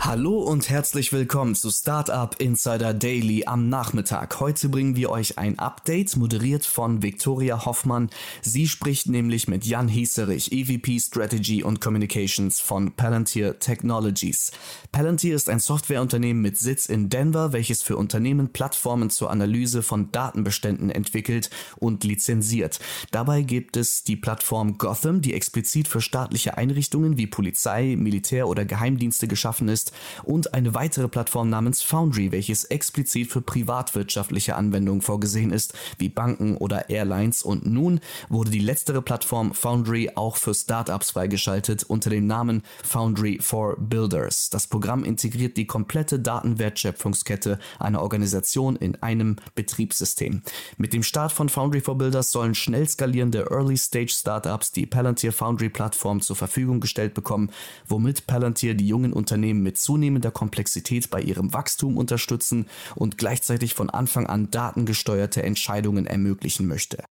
Hallo und herzlich willkommen zu Startup Insider Daily am Nachmittag. Heute bringen wir euch ein Update, moderiert von Viktoria Hoffmann. Sie spricht nämlich mit Jan Hieserich, EVP Strategy und Communications von Palantir Technologies. Palantir ist ein Softwareunternehmen mit Sitz in Denver, welches für Unternehmen Plattformen zur Analyse von Datenbeständen entwickelt und lizenziert. Dabei gibt es die Plattform Gotham, die explizit für staatliche Einrichtungen wie Polizei, Militär oder Geheimdienste geschaffen ist und eine weitere Plattform namens Foundry, welches explizit für privatwirtschaftliche Anwendungen vorgesehen ist, wie Banken oder Airlines. Und nun wurde die letztere Plattform Foundry auch für Startups freigeschaltet unter dem Namen Foundry for Builders. Das Programm integriert die komplette Datenwertschöpfungskette einer Organisation in einem Betriebssystem. Mit dem Start von Foundry for Builders sollen schnell skalierende Early-Stage-Startups die Palantir Foundry-Plattform zur Verfügung gestellt bekommen, womit Palantir die jungen Unternehmen mit zunehmender Komplexität bei ihrem Wachstum unterstützen und gleichzeitig von Anfang an datengesteuerte Entscheidungen ermöglichen möchte.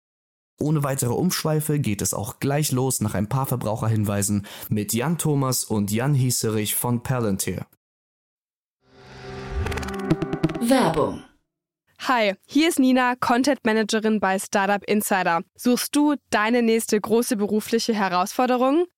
Ohne weitere Umschweife geht es auch gleich los nach ein paar Verbraucherhinweisen mit Jan Thomas und Jan Hieserich von Palantir. Werbung. Hi, hier ist Nina, Content Managerin bei Startup Insider. Suchst du deine nächste große berufliche Herausforderung?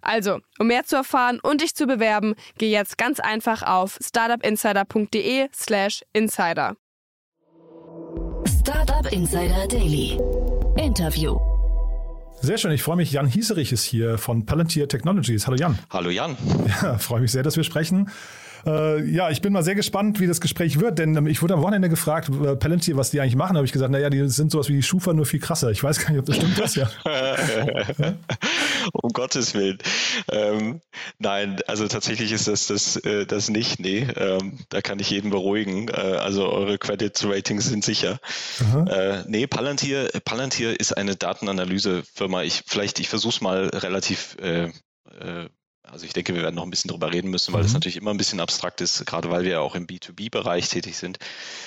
Also, um mehr zu erfahren und dich zu bewerben, geh jetzt ganz einfach auf startupinsider.de/slash insider. Startup Insider Daily. Interview. Sehr schön, ich freue mich. Jan Hieserich ist hier von Palantir Technologies. Hallo Jan. Hallo Jan. Ja, freue mich sehr, dass wir sprechen. Äh, ja, ich bin mal sehr gespannt, wie das Gespräch wird, denn ähm, ich wurde am Wochenende gefragt, äh, Palantir, was die eigentlich machen. Da habe ich gesagt, naja, die sind sowas wie die Schufa, nur viel krasser. Ich weiß gar nicht, ob das stimmt ist, ja. um Gottes Willen. Ähm, nein, also tatsächlich ist das das, äh, das nicht. Nee, ähm, da kann ich jeden beruhigen. Äh, also eure Credit Ratings sind sicher. Äh, nee, Palantir, Palantir ist eine Datenanalysefirma. Ich vielleicht, ich versuche es mal relativ äh, äh, also ich denke, wir werden noch ein bisschen drüber reden müssen, weil es mhm. natürlich immer ein bisschen abstrakt ist, gerade weil wir ja auch im B2B-Bereich tätig sind.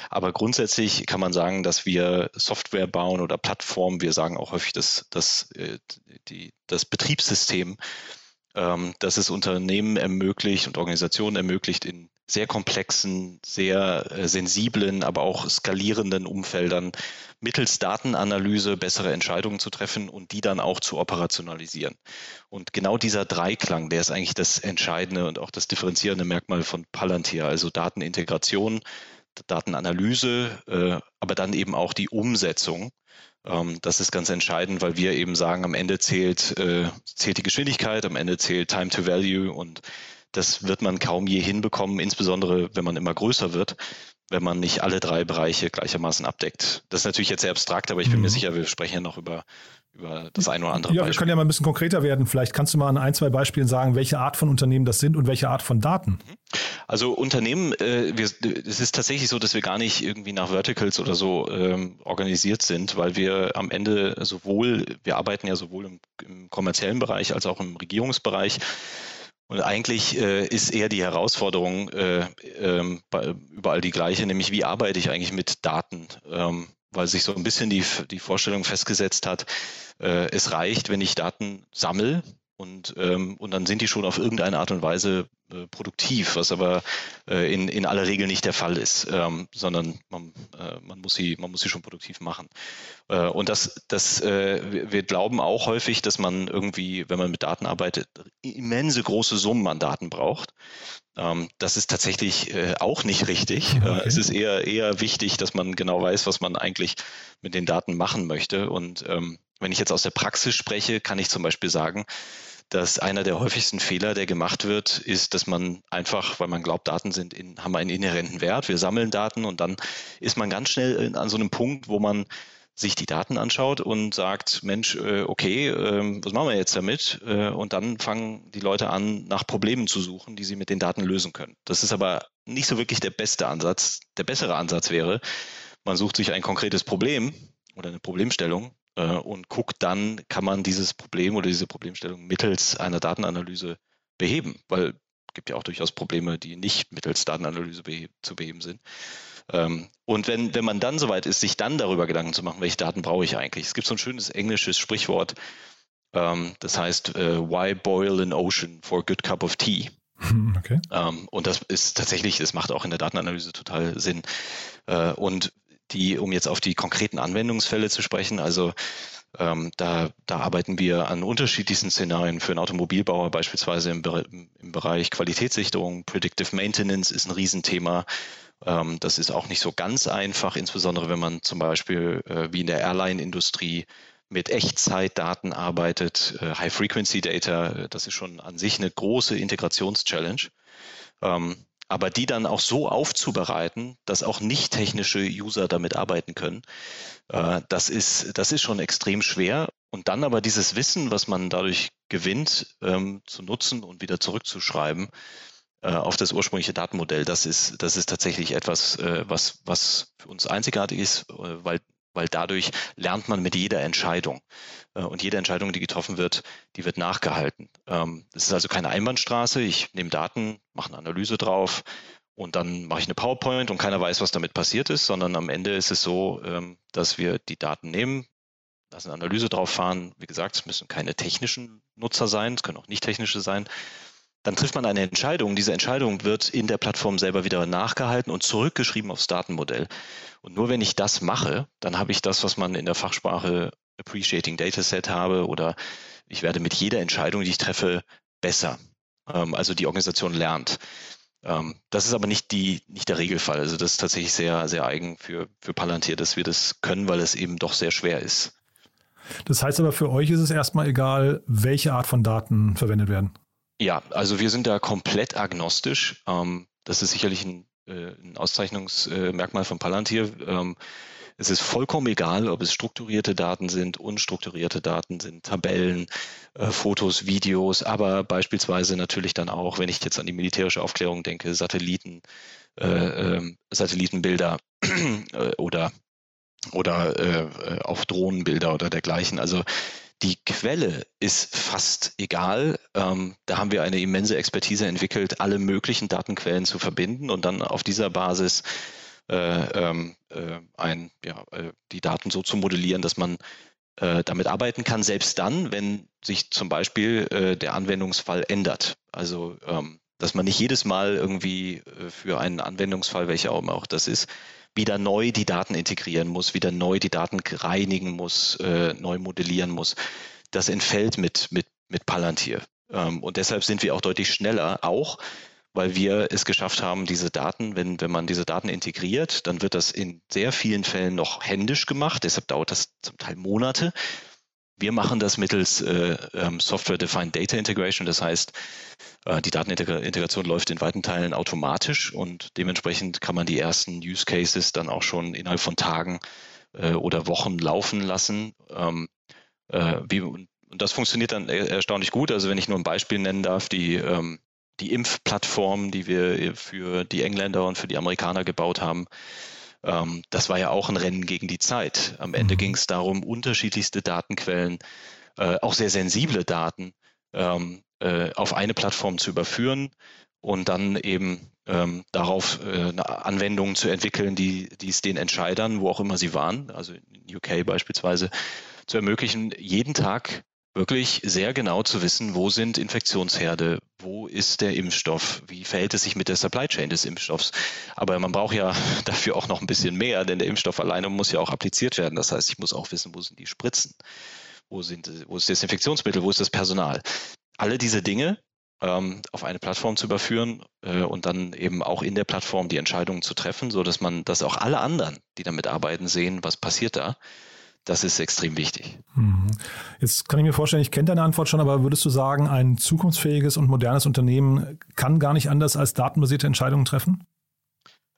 Aber grundsätzlich kann man sagen, dass wir Software bauen oder Plattformen. Wir sagen auch häufig, dass, dass äh, die, das Betriebssystem, ähm, das es Unternehmen ermöglicht und Organisationen ermöglicht, in sehr komplexen, sehr äh, sensiblen, aber auch skalierenden Umfeldern mittels Datenanalyse bessere Entscheidungen zu treffen und die dann auch zu operationalisieren. Und genau dieser Dreiklang, der ist eigentlich das entscheidende und auch das differenzierende Merkmal von Palantir, also Datenintegration, Datenanalyse, äh, aber dann eben auch die Umsetzung. Ähm, das ist ganz entscheidend, weil wir eben sagen, am Ende zählt, äh, zählt die Geschwindigkeit, am Ende zählt Time to Value und das wird man kaum je hinbekommen, insbesondere wenn man immer größer wird, wenn man nicht alle drei Bereiche gleichermaßen abdeckt. Das ist natürlich jetzt sehr abstrakt, aber ich bin mhm. mir sicher, wir sprechen ja noch über, über das eine oder andere. Ja, Beispiel. wir können ja mal ein bisschen konkreter werden. Vielleicht kannst du mal an ein, zwei Beispielen sagen, welche Art von Unternehmen das sind und welche Art von Daten. Mhm. Also Unternehmen, äh, wir, es ist tatsächlich so, dass wir gar nicht irgendwie nach Verticals oder so ähm, organisiert sind, weil wir am Ende sowohl, wir arbeiten ja sowohl im, im kommerziellen Bereich als auch im Regierungsbereich und eigentlich äh, ist eher die Herausforderung äh, äh, überall die gleiche, nämlich wie arbeite ich eigentlich mit Daten? Ähm, weil sich so ein bisschen die, die Vorstellung festgesetzt hat, äh, es reicht, wenn ich Daten sammle und, ähm, und dann sind die schon auf irgendeine Art und Weise äh, produktiv, was aber äh, in, in aller Regel nicht der Fall ist, ähm, sondern man, äh, man, muss sie, man muss sie schon produktiv machen. Äh, und das, das, äh, wir glauben auch häufig, dass man irgendwie, wenn man mit Daten arbeitet, immense große Summen an Daten braucht. Ähm, das ist tatsächlich auch nicht richtig. Okay. es ist eher, eher wichtig, dass man genau weiß, was man eigentlich mit den Daten machen möchte. Und ähm, wenn ich jetzt aus der Praxis spreche, kann ich zum Beispiel sagen, dass einer der häufigsten Fehler, der gemacht wird, ist, dass man einfach, weil man glaubt, Daten sind in, haben einen inhärenten Wert, wir sammeln Daten und dann ist man ganz schnell an so einem Punkt, wo man sich die Daten anschaut und sagt, Mensch, äh, okay, ähm, was machen wir jetzt damit? Äh, und dann fangen die Leute an, nach Problemen zu suchen, die sie mit den Daten lösen können. Das ist aber nicht so wirklich der beste Ansatz. Der bessere Ansatz wäre, man sucht sich ein konkretes Problem oder eine Problemstellung äh, und guckt dann, kann man dieses Problem oder diese Problemstellung mittels einer Datenanalyse beheben, weil es gibt ja auch durchaus Probleme, die nicht mittels Datenanalyse beheb zu beheben sind. Ähm, und wenn, wenn man dann soweit ist, sich dann darüber Gedanken zu machen, welche Daten brauche ich eigentlich? Es gibt so ein schönes englisches Sprichwort, ähm, das heißt, äh, why boil an ocean for a good cup of tea? Okay. Ähm, und das ist tatsächlich, das macht auch in der Datenanalyse total Sinn. Äh, und die, um jetzt auf die konkreten Anwendungsfälle zu sprechen, also ähm, da, da arbeiten wir an unterschiedlichsten Szenarien für einen Automobilbauer, beispielsweise im, im Bereich Qualitätssicherung. Predictive Maintenance ist ein Riesenthema. Ähm, das ist auch nicht so ganz einfach, insbesondere wenn man zum Beispiel äh, wie in der Airline-Industrie mit Echtzeitdaten arbeitet, äh, High-Frequency-Data, äh, das ist schon an sich eine große Integrationschallenge. Ähm, aber die dann auch so aufzubereiten, dass auch nicht technische User damit arbeiten können, äh, das, ist, das ist schon extrem schwer. Und dann aber dieses Wissen, was man dadurch gewinnt, ähm, zu nutzen und wieder zurückzuschreiben äh, auf das ursprüngliche Datenmodell, das ist, das ist tatsächlich etwas, äh, was, was für uns einzigartig ist, weil weil dadurch lernt man mit jeder Entscheidung. Und jede Entscheidung, die getroffen wird, die wird nachgehalten. Ähm, das ist also keine Einbahnstraße. Ich nehme Daten, mache eine Analyse drauf und dann mache ich eine PowerPoint und keiner weiß, was damit passiert ist, sondern am Ende ist es so, ähm, dass wir die Daten nehmen, lassen eine Analyse drauf fahren. Wie gesagt, es müssen keine technischen Nutzer sein, es können auch nicht technische sein. Dann trifft man eine Entscheidung. Diese Entscheidung wird in der Plattform selber wieder nachgehalten und zurückgeschrieben aufs Datenmodell. Und nur wenn ich das mache, dann habe ich das, was man in der Fachsprache Appreciating Dataset habe oder ich werde mit jeder Entscheidung, die ich treffe, besser. Ähm, also die Organisation lernt. Ähm, das ist aber nicht, die, nicht der Regelfall. Also das ist tatsächlich sehr, sehr eigen für, für Palantir, dass wir das können, weil es eben doch sehr schwer ist. Das heißt aber für euch ist es erstmal egal, welche Art von Daten verwendet werden. Ja, also wir sind da komplett agnostisch. Ähm, das ist sicherlich ein, äh, ein Auszeichnungsmerkmal von Palantir. Es ist vollkommen egal, ob es strukturierte Daten sind, unstrukturierte Daten sind, Tabellen, äh, Fotos, Videos, aber beispielsweise natürlich dann auch, wenn ich jetzt an die militärische Aufklärung denke, Satelliten, äh, äh, Satellitenbilder äh, oder oder äh, auch Drohnenbilder oder dergleichen. Also die Quelle ist fast egal. Ähm, da haben wir eine immense Expertise entwickelt, alle möglichen Datenquellen zu verbinden und dann auf dieser Basis äh, ähm, äh, ein, ja, äh, die Daten so zu modellieren, dass man äh, damit arbeiten kann, selbst dann, wenn sich zum Beispiel äh, der Anwendungsfall ändert. Also ähm, dass man nicht jedes Mal irgendwie für einen Anwendungsfall, welcher auch immer auch das ist, wieder neu die Daten integrieren muss, wieder neu die Daten reinigen muss, neu modellieren muss. Das entfällt mit, mit, mit Palantir. Ähm, und deshalb sind wir auch deutlich schneller, auch weil wir es geschafft haben, diese Daten, wenn, wenn man diese Daten integriert, dann wird das in sehr vielen Fällen noch händisch gemacht. Deshalb dauert das zum Teil Monate. Wir machen das mittels äh, ähm, Software-Defined Data Integration. Das heißt, äh, die Datenintegration läuft in weiten Teilen automatisch und dementsprechend kann man die ersten Use Cases dann auch schon innerhalb von Tagen äh, oder Wochen laufen lassen. Ähm, äh, und das funktioniert dann erstaunlich gut. Also wenn ich nur ein Beispiel nennen darf, die ähm, die Impfplattform, die wir für die Engländer und für die Amerikaner gebaut haben, ähm, das war ja auch ein Rennen gegen die Zeit. Am Ende mhm. ging es darum, unterschiedlichste Datenquellen, äh, auch sehr sensible Daten, äh, auf eine Plattform zu überführen und dann eben ähm, darauf äh, Anwendungen zu entwickeln, die, die es den Entscheidern, wo auch immer sie waren, also in UK beispielsweise, zu ermöglichen, jeden Tag wirklich sehr genau zu wissen, wo sind Infektionsherde, wo ist der Impfstoff, wie verhält es sich mit der Supply Chain des Impfstoffs. Aber man braucht ja dafür auch noch ein bisschen mehr, denn der Impfstoff alleine muss ja auch appliziert werden. Das heißt, ich muss auch wissen, wo sind die Spritzen, wo, sind, wo ist das Infektionsmittel, wo ist das Personal. Alle diese Dinge ähm, auf eine Plattform zu überführen äh, und dann eben auch in der Plattform die Entscheidungen zu treffen, so dass man, dass auch alle anderen, die damit arbeiten, sehen, was passiert da das ist extrem wichtig. Mhm. Jetzt kann ich mir vorstellen, ich kenne deine Antwort schon, aber würdest du sagen, ein zukunftsfähiges und modernes Unternehmen kann gar nicht anders als datenbasierte Entscheidungen treffen?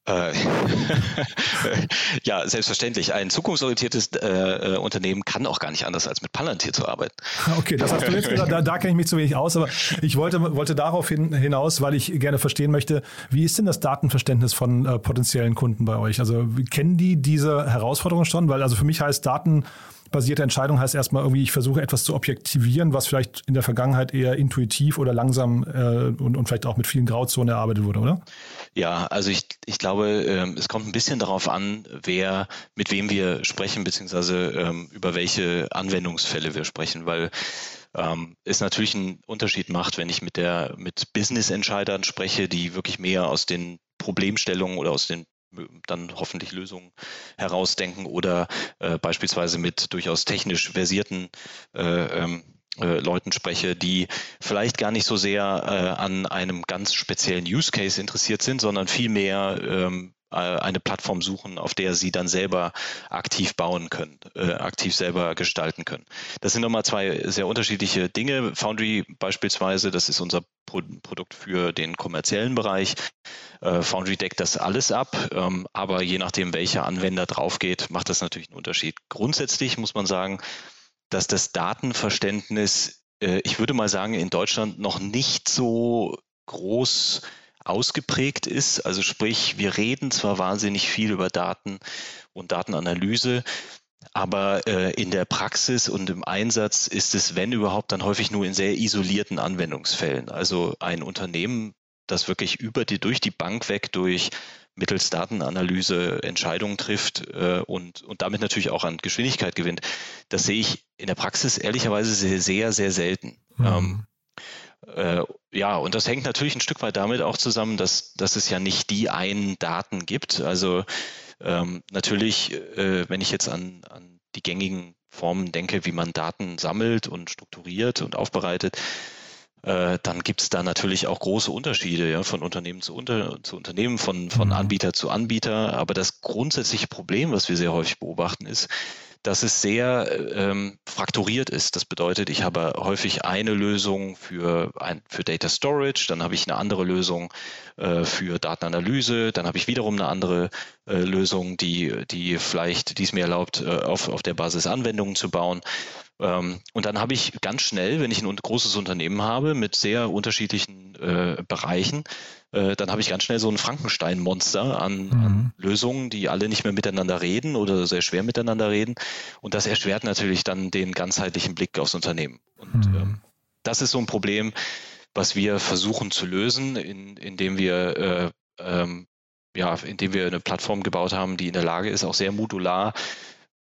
Äh, ja, selbstverständlich. Ein zukunftsorientiertes äh, äh, Unternehmen kann auch gar nicht anders, als mit Palantir zu arbeiten. Okay, das hast du jetzt gesagt, da, da kenne ich mich zu wenig aus, aber ich wollte, wollte darauf hin, hinaus, weil ich gerne verstehen möchte, wie ist denn das Datenverständnis von äh, potenziellen Kunden bei euch? Also kennen die diese Herausforderungen schon? Weil also für mich heißt Daten basierte Entscheidung heißt erstmal irgendwie, ich versuche etwas zu objektivieren, was vielleicht in der Vergangenheit eher intuitiv oder langsam äh, und, und vielleicht auch mit vielen Grauzonen erarbeitet wurde, oder? Ja, also ich, ich glaube, ähm, es kommt ein bisschen darauf an, wer, mit wem wir sprechen, beziehungsweise ähm, über welche Anwendungsfälle wir sprechen, weil ähm, es natürlich einen Unterschied macht, wenn ich mit der mit Business-Entscheidern spreche, die wirklich mehr aus den Problemstellungen oder aus den dann hoffentlich Lösungen herausdenken oder äh, beispielsweise mit durchaus technisch versierten äh, ähm, äh, Leuten spreche, die vielleicht gar nicht so sehr äh, an einem ganz speziellen Use Case interessiert sind, sondern vielmehr ähm, äh, eine Plattform suchen, auf der sie dann selber aktiv bauen können, äh, aktiv selber gestalten können. Das sind nochmal zwei sehr unterschiedliche Dinge. Foundry beispielsweise, das ist unser Pro Produkt für den kommerziellen Bereich. Äh, Foundry deckt das alles ab, ähm, aber je nachdem, welcher Anwender draufgeht, macht das natürlich einen Unterschied. Grundsätzlich muss man sagen, dass das Datenverständnis, äh, ich würde mal sagen, in Deutschland noch nicht so groß ausgeprägt ist. Also sprich, wir reden zwar wahnsinnig viel über Daten und Datenanalyse, aber äh, in der Praxis und im Einsatz ist es, wenn überhaupt, dann häufig nur in sehr isolierten Anwendungsfällen. Also ein Unternehmen, das wirklich über die, durch die Bank weg, durch mittels Datenanalyse Entscheidungen trifft äh, und, und damit natürlich auch an Geschwindigkeit gewinnt, das sehe ich in der Praxis ehrlicherweise sehr, sehr, sehr selten. Mhm. Ähm, äh, ja, und das hängt natürlich ein Stück weit damit auch zusammen, dass, dass es ja nicht die einen Daten gibt. Also ähm, natürlich, äh, wenn ich jetzt an, an die gängigen Formen denke, wie man Daten sammelt und strukturiert und aufbereitet, äh, dann gibt es da natürlich auch große Unterschiede ja, von Unternehmen zu, unter, zu Unternehmen, von, von mhm. Anbieter zu Anbieter. Aber das grundsätzliche Problem, was wir sehr häufig beobachten, ist, dass es sehr ähm, frakturiert ist. Das bedeutet, ich habe häufig eine Lösung für, ein, für Data Storage, dann habe ich eine andere Lösung äh, für Datenanalyse, dann habe ich wiederum eine andere äh, Lösung, die, die vielleicht dies mir erlaubt, äh, auf, auf der Basis Anwendungen zu bauen. Ähm, und dann habe ich ganz schnell, wenn ich ein großes Unternehmen habe mit sehr unterschiedlichen äh, Bereichen, äh, dann habe ich ganz schnell so ein Frankenstein-Monster an, mhm. an, Lösungen, die alle nicht mehr miteinander reden oder sehr schwer miteinander reden. Und das erschwert natürlich dann den ganzheitlichen Blick aufs Unternehmen. Und mhm. ähm, das ist so ein Problem, was wir versuchen zu lösen, in, indem wir äh, ähm, ja, indem wir eine Plattform gebaut haben, die in der Lage ist, auch sehr modular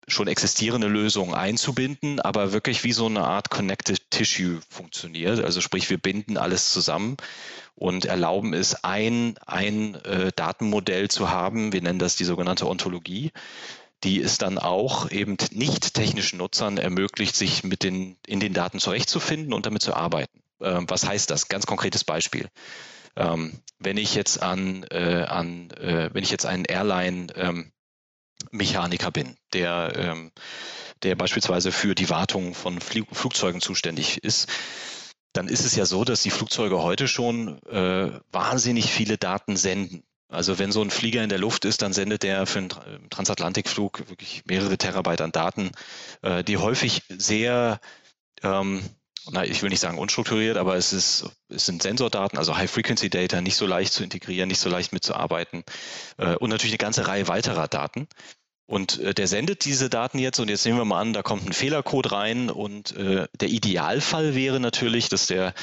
schon existierende Lösungen einzubinden, aber wirklich wie so eine Art Connected Tissue funktioniert. Also sprich, wir binden alles zusammen und erlauben es, ein, ein äh, Datenmodell zu haben. Wir nennen das die sogenannte Ontologie die es dann auch eben nicht technischen Nutzern ermöglicht, sich mit den, in den Daten zurechtzufinden und damit zu arbeiten. Ähm, was heißt das? Ganz konkretes Beispiel. Ähm, wenn ich jetzt an, äh, an äh, wenn ich jetzt einen Airline ähm, Mechaniker bin, der, ähm, der beispielsweise für die Wartung von Fl Flugzeugen zuständig ist, dann ist es ja so, dass die Flugzeuge heute schon äh, wahnsinnig viele Daten senden. Also wenn so ein Flieger in der Luft ist, dann sendet der für einen Transatlantikflug wirklich mehrere Terabyte an Daten, äh, die häufig sehr, ähm, na, ich will nicht sagen unstrukturiert, aber es, ist, es sind Sensordaten, also High-Frequency-Data, nicht so leicht zu integrieren, nicht so leicht mitzuarbeiten äh, und natürlich eine ganze Reihe weiterer Daten. Und äh, der sendet diese Daten jetzt und jetzt nehmen wir mal an, da kommt ein Fehlercode rein und äh, der Idealfall wäre natürlich, dass der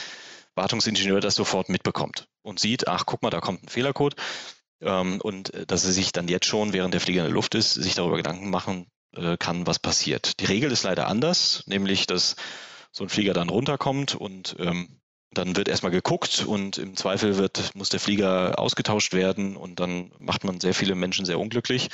Wartungsingenieur das sofort mitbekommt und sieht, ach guck mal, da kommt ein Fehlercode ähm, und äh, dass er sich dann jetzt schon, während der Flieger in der Luft ist, sich darüber Gedanken machen äh, kann, was passiert. Die Regel ist leider anders, nämlich dass so ein Flieger dann runterkommt und ähm, dann wird erstmal geguckt und im Zweifel wird, muss der Flieger ausgetauscht werden und dann macht man sehr viele Menschen sehr unglücklich.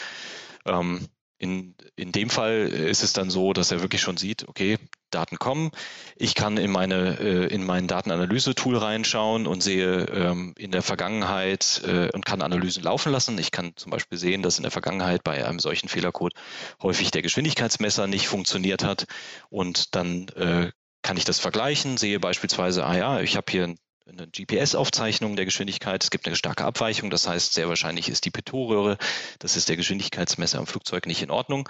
Ähm, in, in dem Fall ist es dann so, dass er wirklich schon sieht, okay, Daten kommen. Ich kann in meine äh, in mein Datenanalyse-Tool reinschauen und sehe ähm, in der Vergangenheit äh, und kann Analysen laufen lassen. Ich kann zum Beispiel sehen, dass in der Vergangenheit bei einem solchen Fehlercode häufig der Geschwindigkeitsmesser nicht funktioniert hat und dann äh, kann ich das vergleichen, sehe beispielsweise, ah ja, ich habe hier eine GPS-Aufzeichnung der Geschwindigkeit. Es gibt eine starke Abweichung, das heißt, sehr wahrscheinlich ist die Pitot-Röhre, das ist der Geschwindigkeitsmesser am Flugzeug nicht in Ordnung.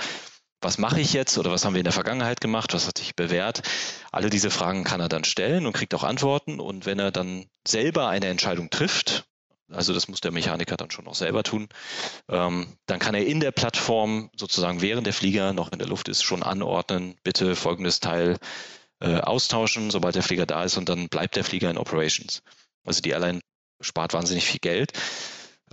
Was mache ich jetzt oder was haben wir in der Vergangenheit gemacht? Was hat sich bewährt? Alle diese Fragen kann er dann stellen und kriegt auch Antworten. Und wenn er dann selber eine Entscheidung trifft, also das muss der Mechaniker dann schon noch selber tun, ähm, dann kann er in der Plattform sozusagen während der Flieger noch in der Luft ist schon anordnen, bitte folgendes Teil äh, austauschen, sobald der Flieger da ist und dann bleibt der Flieger in Operations. Also die Airline spart wahnsinnig viel Geld.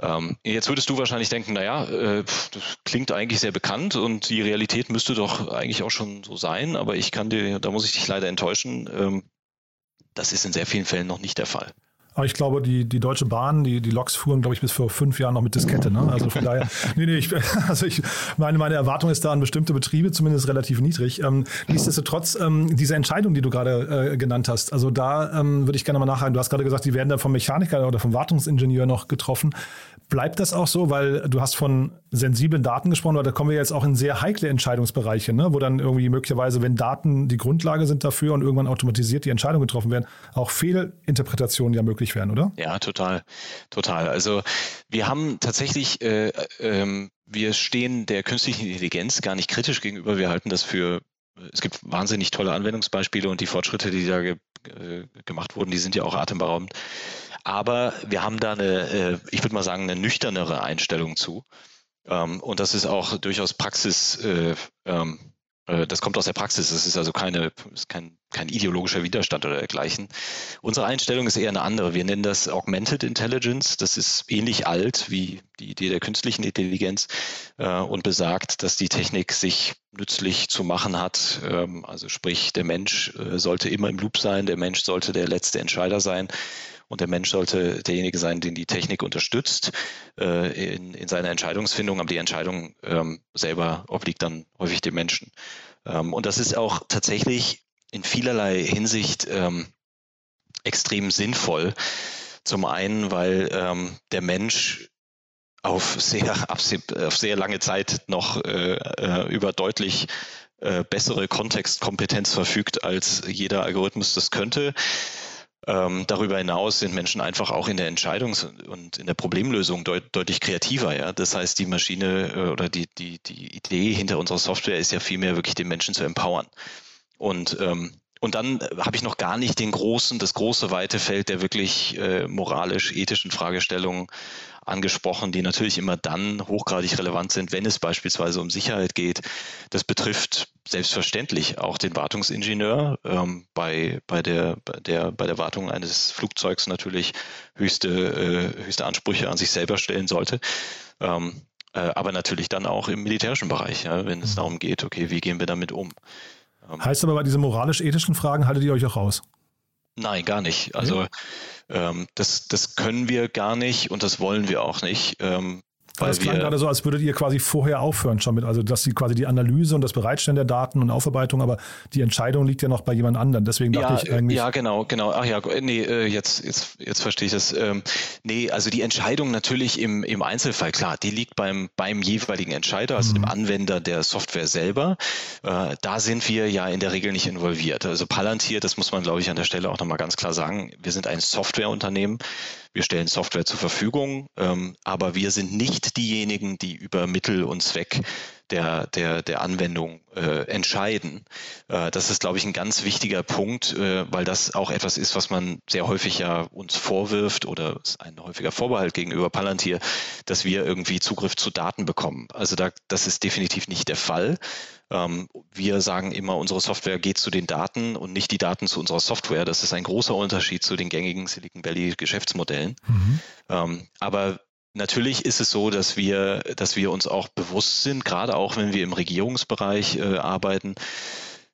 Ähm, jetzt würdest du wahrscheinlich denken, naja, äh, das klingt eigentlich sehr bekannt und die Realität müsste doch eigentlich auch schon so sein, aber ich kann dir, da muss ich dich leider enttäuschen, ähm, das ist in sehr vielen Fällen noch nicht der Fall. Aber ich glaube, die, die Deutsche Bahn, die, die Loks fuhren, glaube ich, bis vor fünf Jahren noch mit Diskette. Ne? Also von daher, nee, nee, ich, also ich meine, meine Erwartung ist da an bestimmte Betriebe zumindest relativ niedrig. Ähm, nichtsdestotrotz, ähm, diese Entscheidung, die du gerade äh, genannt hast, also da ähm, würde ich gerne mal nachhaken. Du hast gerade gesagt, die werden dann vom Mechaniker oder vom Wartungsingenieur noch getroffen. Bleibt das auch so, weil du hast von sensiblen Daten gesprochen, aber da kommen wir jetzt auch in sehr heikle Entscheidungsbereiche, ne? wo dann irgendwie möglicherweise, wenn Daten die Grundlage sind dafür und irgendwann automatisiert die Entscheidungen getroffen werden, auch Fehlinterpretationen ja möglich werden, oder? Ja, total, total. Also wir haben tatsächlich, äh, äh, wir stehen der künstlichen Intelligenz gar nicht kritisch gegenüber. Wir halten das für es gibt wahnsinnig tolle Anwendungsbeispiele und die Fortschritte, die da ge äh, gemacht wurden, die sind ja auch atemberaubend. Aber wir haben da eine, äh, ich würde mal sagen, eine nüchternere Einstellung zu. Ähm, und das ist auch durchaus Praxis, äh, ähm, äh, das kommt aus der Praxis. Das ist also keine, kein, kein ideologischer Widerstand oder dergleichen. Unsere Einstellung ist eher eine andere. Wir nennen das Augmented Intelligence. Das ist ähnlich alt wie die Idee der künstlichen Intelligenz und besagt, dass die Technik sich nützlich zu machen hat. Ähm, also sprich, der Mensch sollte immer im Loop sein, der Mensch sollte der letzte Entscheider sein und der Mensch sollte derjenige sein, den die Technik unterstützt äh, in, in seiner Entscheidungsfindung, aber die Entscheidung ähm, selber obliegt dann häufig dem Menschen. Ähm, und das ist auch tatsächlich in vielerlei Hinsicht ähm, extrem sinnvoll. Zum einen, weil ähm, der Mensch auf sehr, auf sehr lange Zeit noch äh, äh, über deutlich äh, bessere Kontextkompetenz verfügt, als jeder Algorithmus das könnte. Ähm, darüber hinaus sind Menschen einfach auch in der Entscheidungs- und in der Problemlösung deut deutlich kreativer. Ja? Das heißt, die Maschine äh, oder die, die, die Idee hinter unserer Software ist ja vielmehr wirklich den Menschen zu empowern. Und ähm, und dann äh, habe ich noch gar nicht den großen, das große weite Feld der wirklich äh, moralisch-ethischen Fragestellungen angesprochen, die natürlich immer dann hochgradig relevant sind, wenn es beispielsweise um Sicherheit geht. Das betrifft selbstverständlich auch den Wartungsingenieur ähm, bei, bei, der, bei, der, bei der Wartung eines Flugzeugs natürlich höchste, äh, höchste Ansprüche an sich selber stellen sollte. Ähm, äh, aber natürlich dann auch im militärischen Bereich, ja, wenn es mhm. darum geht, okay, wie gehen wir damit um? Ähm, heißt aber bei diesen moralisch-ethischen Fragen haltet ihr euch auch raus? Nein, gar nicht. Also ähm, das, das können wir gar nicht und das wollen wir auch nicht. Ähm, weil das klang gerade so, als würdet ihr quasi vorher aufhören schon mit, also dass sie quasi die Analyse und das Bereitstellen der Daten und Aufarbeitung, aber die Entscheidung liegt ja noch bei jemand anderem. Deswegen dachte ja, ich eigentlich. Ja, genau, genau. Ach ja, nee, äh, jetzt, jetzt, jetzt verstehe ich das. Ähm, nee, also die Entscheidung natürlich im, im Einzelfall, klar, die liegt beim, beim jeweiligen Entscheider, also mhm. dem Anwender der Software selber. Äh, da sind wir ja in der Regel nicht involviert. Also Palantir, das muss man, glaube ich, an der Stelle auch nochmal ganz klar sagen, wir sind ein Softwareunternehmen. Wir stellen Software zur Verfügung, ähm, aber wir sind nicht diejenigen, die über Mittel und Zweck der, der, der Anwendung äh, entscheiden. Äh, das ist, glaube ich, ein ganz wichtiger Punkt, äh, weil das auch etwas ist, was man sehr häufig ja uns vorwirft oder ist ein häufiger Vorbehalt gegenüber Palantir, dass wir irgendwie Zugriff zu Daten bekommen. Also da, das ist definitiv nicht der Fall. Ähm, wir sagen immer, unsere Software geht zu den Daten und nicht die Daten zu unserer Software. Das ist ein großer Unterschied zu den gängigen Silicon Valley Geschäftsmodellen. Mhm. Ähm, aber Natürlich ist es so, dass wir, dass wir uns auch bewusst sind, gerade auch wenn wir im Regierungsbereich äh, arbeiten,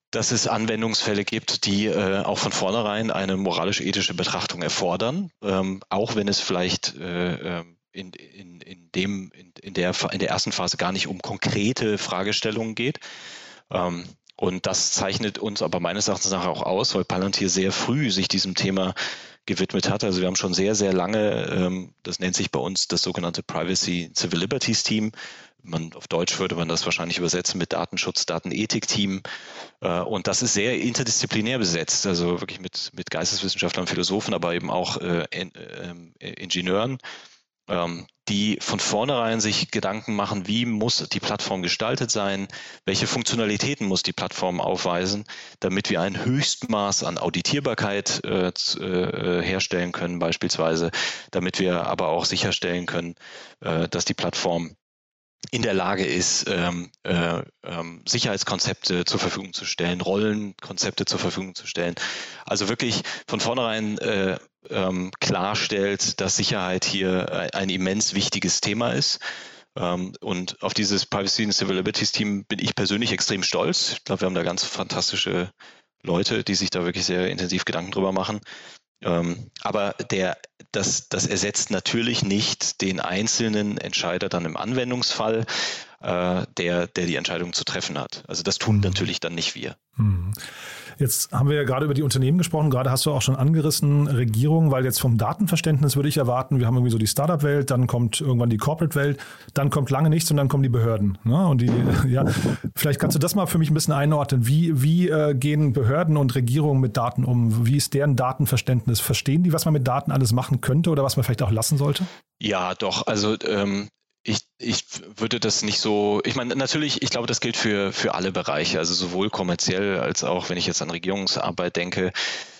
dass es Anwendungsfälle gibt, die äh, auch von vornherein eine moralisch-ethische Betrachtung erfordern, ähm, auch wenn es vielleicht äh, ähm, in, in, in, dem, in, in, der, in der ersten Phase gar nicht um konkrete Fragestellungen geht. Ähm, und das zeichnet uns aber meines Erachtens nach auch aus, weil Palantir sehr früh sich diesem Thema gewidmet hat. Also wir haben schon sehr, sehr lange, ähm, das nennt sich bei uns das sogenannte Privacy Civil Liberties Team, man, auf Deutsch würde man das wahrscheinlich übersetzen mit Datenschutz, Datenethik-Team. Äh, und das ist sehr interdisziplinär besetzt, also wirklich mit, mit Geisteswissenschaftlern, Philosophen, aber eben auch äh, äh, Ingenieuren, ähm, die von vornherein sich Gedanken machen, wie muss die Plattform gestaltet sein, welche Funktionalitäten muss die Plattform aufweisen, damit wir ein Höchstmaß an Auditierbarkeit äh, äh, herstellen können, beispielsweise, damit wir aber auch sicherstellen können, äh, dass die Plattform in der Lage ist, ähm, äh, ähm, Sicherheitskonzepte zur Verfügung zu stellen, Rollenkonzepte zur Verfügung zu stellen. Also wirklich von vornherein äh, ähm, klarstellt, dass Sicherheit hier ein immens wichtiges Thema ist. Ähm, und auf dieses Privacy and Civil Liberties Team bin ich persönlich extrem stolz. Ich glaube, wir haben da ganz fantastische Leute, die sich da wirklich sehr intensiv Gedanken drüber machen. Ähm, aber der, das, das ersetzt natürlich nicht den einzelnen Entscheider dann im Anwendungsfall, äh, der, der die Entscheidung zu treffen hat. Also das tun mhm. natürlich dann nicht wir. Mhm. Jetzt haben wir ja gerade über die Unternehmen gesprochen. Gerade hast du auch schon angerissen, Regierung, weil jetzt vom Datenverständnis würde ich erwarten, wir haben irgendwie so die Startup-Welt, dann kommt irgendwann die Corporate-Welt, dann kommt lange nichts und dann kommen die Behörden. Ne? Und die, ja, vielleicht kannst du das mal für mich ein bisschen einordnen. Wie, wie äh, gehen Behörden und Regierungen mit Daten um? Wie ist deren Datenverständnis? Verstehen die, was man mit Daten alles machen könnte oder was man vielleicht auch lassen sollte? Ja, doch. Also ähm, ich, ich würde das nicht so, ich meine, natürlich, ich glaube, das gilt für, für alle Bereiche, also sowohl kommerziell als auch, wenn ich jetzt an Regierungsarbeit denke,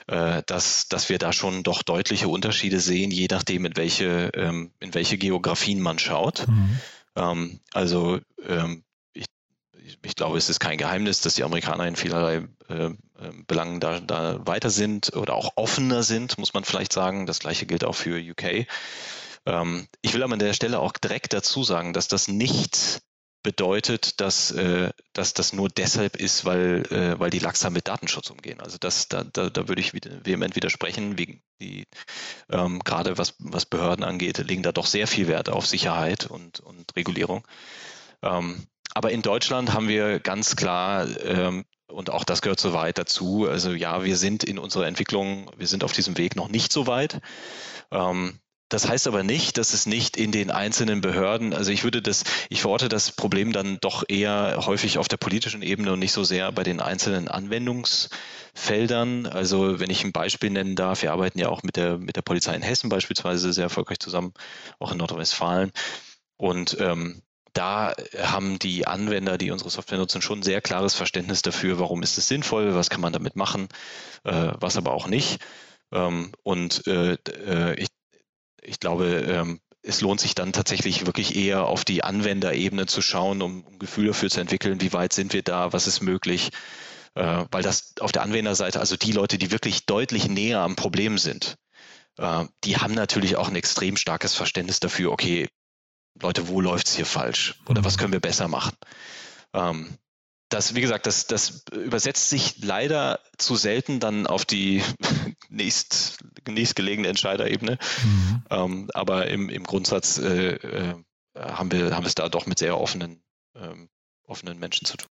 äh, dass, dass wir da schon doch deutliche Unterschiede sehen, je nachdem, in welche, ähm, in welche Geografien man schaut. Mhm. Ähm, also ähm, ich, ich glaube, es ist kein Geheimnis, dass die Amerikaner in vielerlei äh, ähm, Belangen da, da weiter sind oder auch offener sind, muss man vielleicht sagen. Das gleiche gilt auch für UK. Ähm, ich will aber an der Stelle auch direkt dazu sagen, dass das nicht bedeutet, dass, äh, dass das nur deshalb ist, weil, äh, weil die langsam mit Datenschutz umgehen. Also das, da, da, da würde ich vehement widersprechen. Wegen die, ähm, gerade was, was Behörden angeht, legen da doch sehr viel Wert auf Sicherheit und, und Regulierung. Ähm, aber in Deutschland haben wir ganz klar, ähm, und auch das gehört so weit dazu, also ja, wir sind in unserer Entwicklung, wir sind auf diesem Weg noch nicht so weit. Ähm, das heißt aber nicht, dass es nicht in den einzelnen Behörden, also ich würde das, ich verorte das Problem dann doch eher häufig auf der politischen Ebene und nicht so sehr bei den einzelnen Anwendungsfeldern. Also wenn ich ein Beispiel nennen darf, wir arbeiten ja auch mit der, mit der Polizei in Hessen beispielsweise sehr erfolgreich zusammen, auch in Nordrhein-Westfalen. Und ähm, da haben die Anwender, die unsere Software nutzen, schon ein sehr klares Verständnis dafür, warum ist es sinnvoll, was kann man damit machen, äh, was aber auch nicht. Ähm, und äh, äh ich ich glaube, ähm, es lohnt sich dann tatsächlich wirklich eher auf die Anwenderebene zu schauen, um ein Gefühl dafür zu entwickeln, wie weit sind wir da, was ist möglich. Äh, weil das auf der Anwenderseite, also die Leute, die wirklich deutlich näher am Problem sind, äh, die haben natürlich auch ein extrem starkes Verständnis dafür, okay, Leute, wo läuft es hier falsch? Oder was mhm. können wir besser machen? Ähm, das, wie gesagt, das, das übersetzt sich leider zu selten dann auf die nächst, nächstgelegene Entscheiderebene. Mhm. Ähm, aber im, im Grundsatz äh, äh, haben, wir, haben wir es da doch mit sehr offenen, ähm, offenen Menschen zu tun.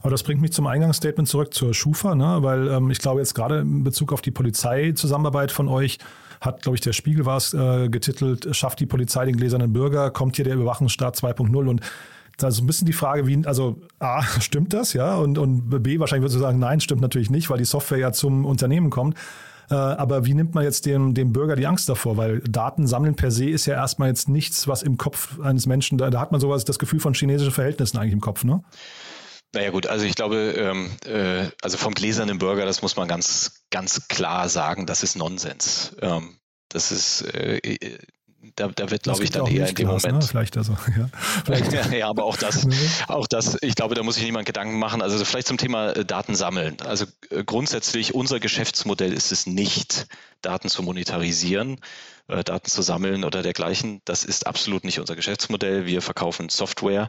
Aber das bringt mich zum Eingangsstatement zurück zur Schufa, ne? weil ähm, ich glaube jetzt gerade in Bezug auf die Polizeizusammenarbeit von euch hat, glaube ich, der Spiegel war es äh, getitelt, schafft die Polizei den gläsernen Bürger, kommt hier der Überwachungsstaat 2.0 und da ist ein bisschen die Frage, wie, also A, stimmt das, ja? Und, und B, wahrscheinlich würdest du sagen, nein, stimmt natürlich nicht, weil die Software ja zum Unternehmen kommt. Äh, aber wie nimmt man jetzt dem, dem Bürger die Angst davor? Weil Daten sammeln per se ist ja erstmal jetzt nichts, was im Kopf eines Menschen, da, da hat man sowas, das Gefühl von chinesischen Verhältnissen eigentlich im Kopf, ne? Naja gut, also ich glaube, ähm, äh, also vom gläsernen Bürger, das muss man ganz, ganz klar sagen, das ist Nonsens. Ähm, das ist, äh, da, da wird, glaube ich, dann eher in dem Moment. Ne? Vielleicht also, ja. Vielleicht. ja, aber auch das, auch das, ich glaube, da muss sich niemand Gedanken machen. Also vielleicht zum Thema äh, Daten sammeln. Also äh, grundsätzlich, unser Geschäftsmodell ist es nicht, Daten zu monetarisieren, äh, Daten zu sammeln oder dergleichen. Das ist absolut nicht unser Geschäftsmodell. Wir verkaufen Software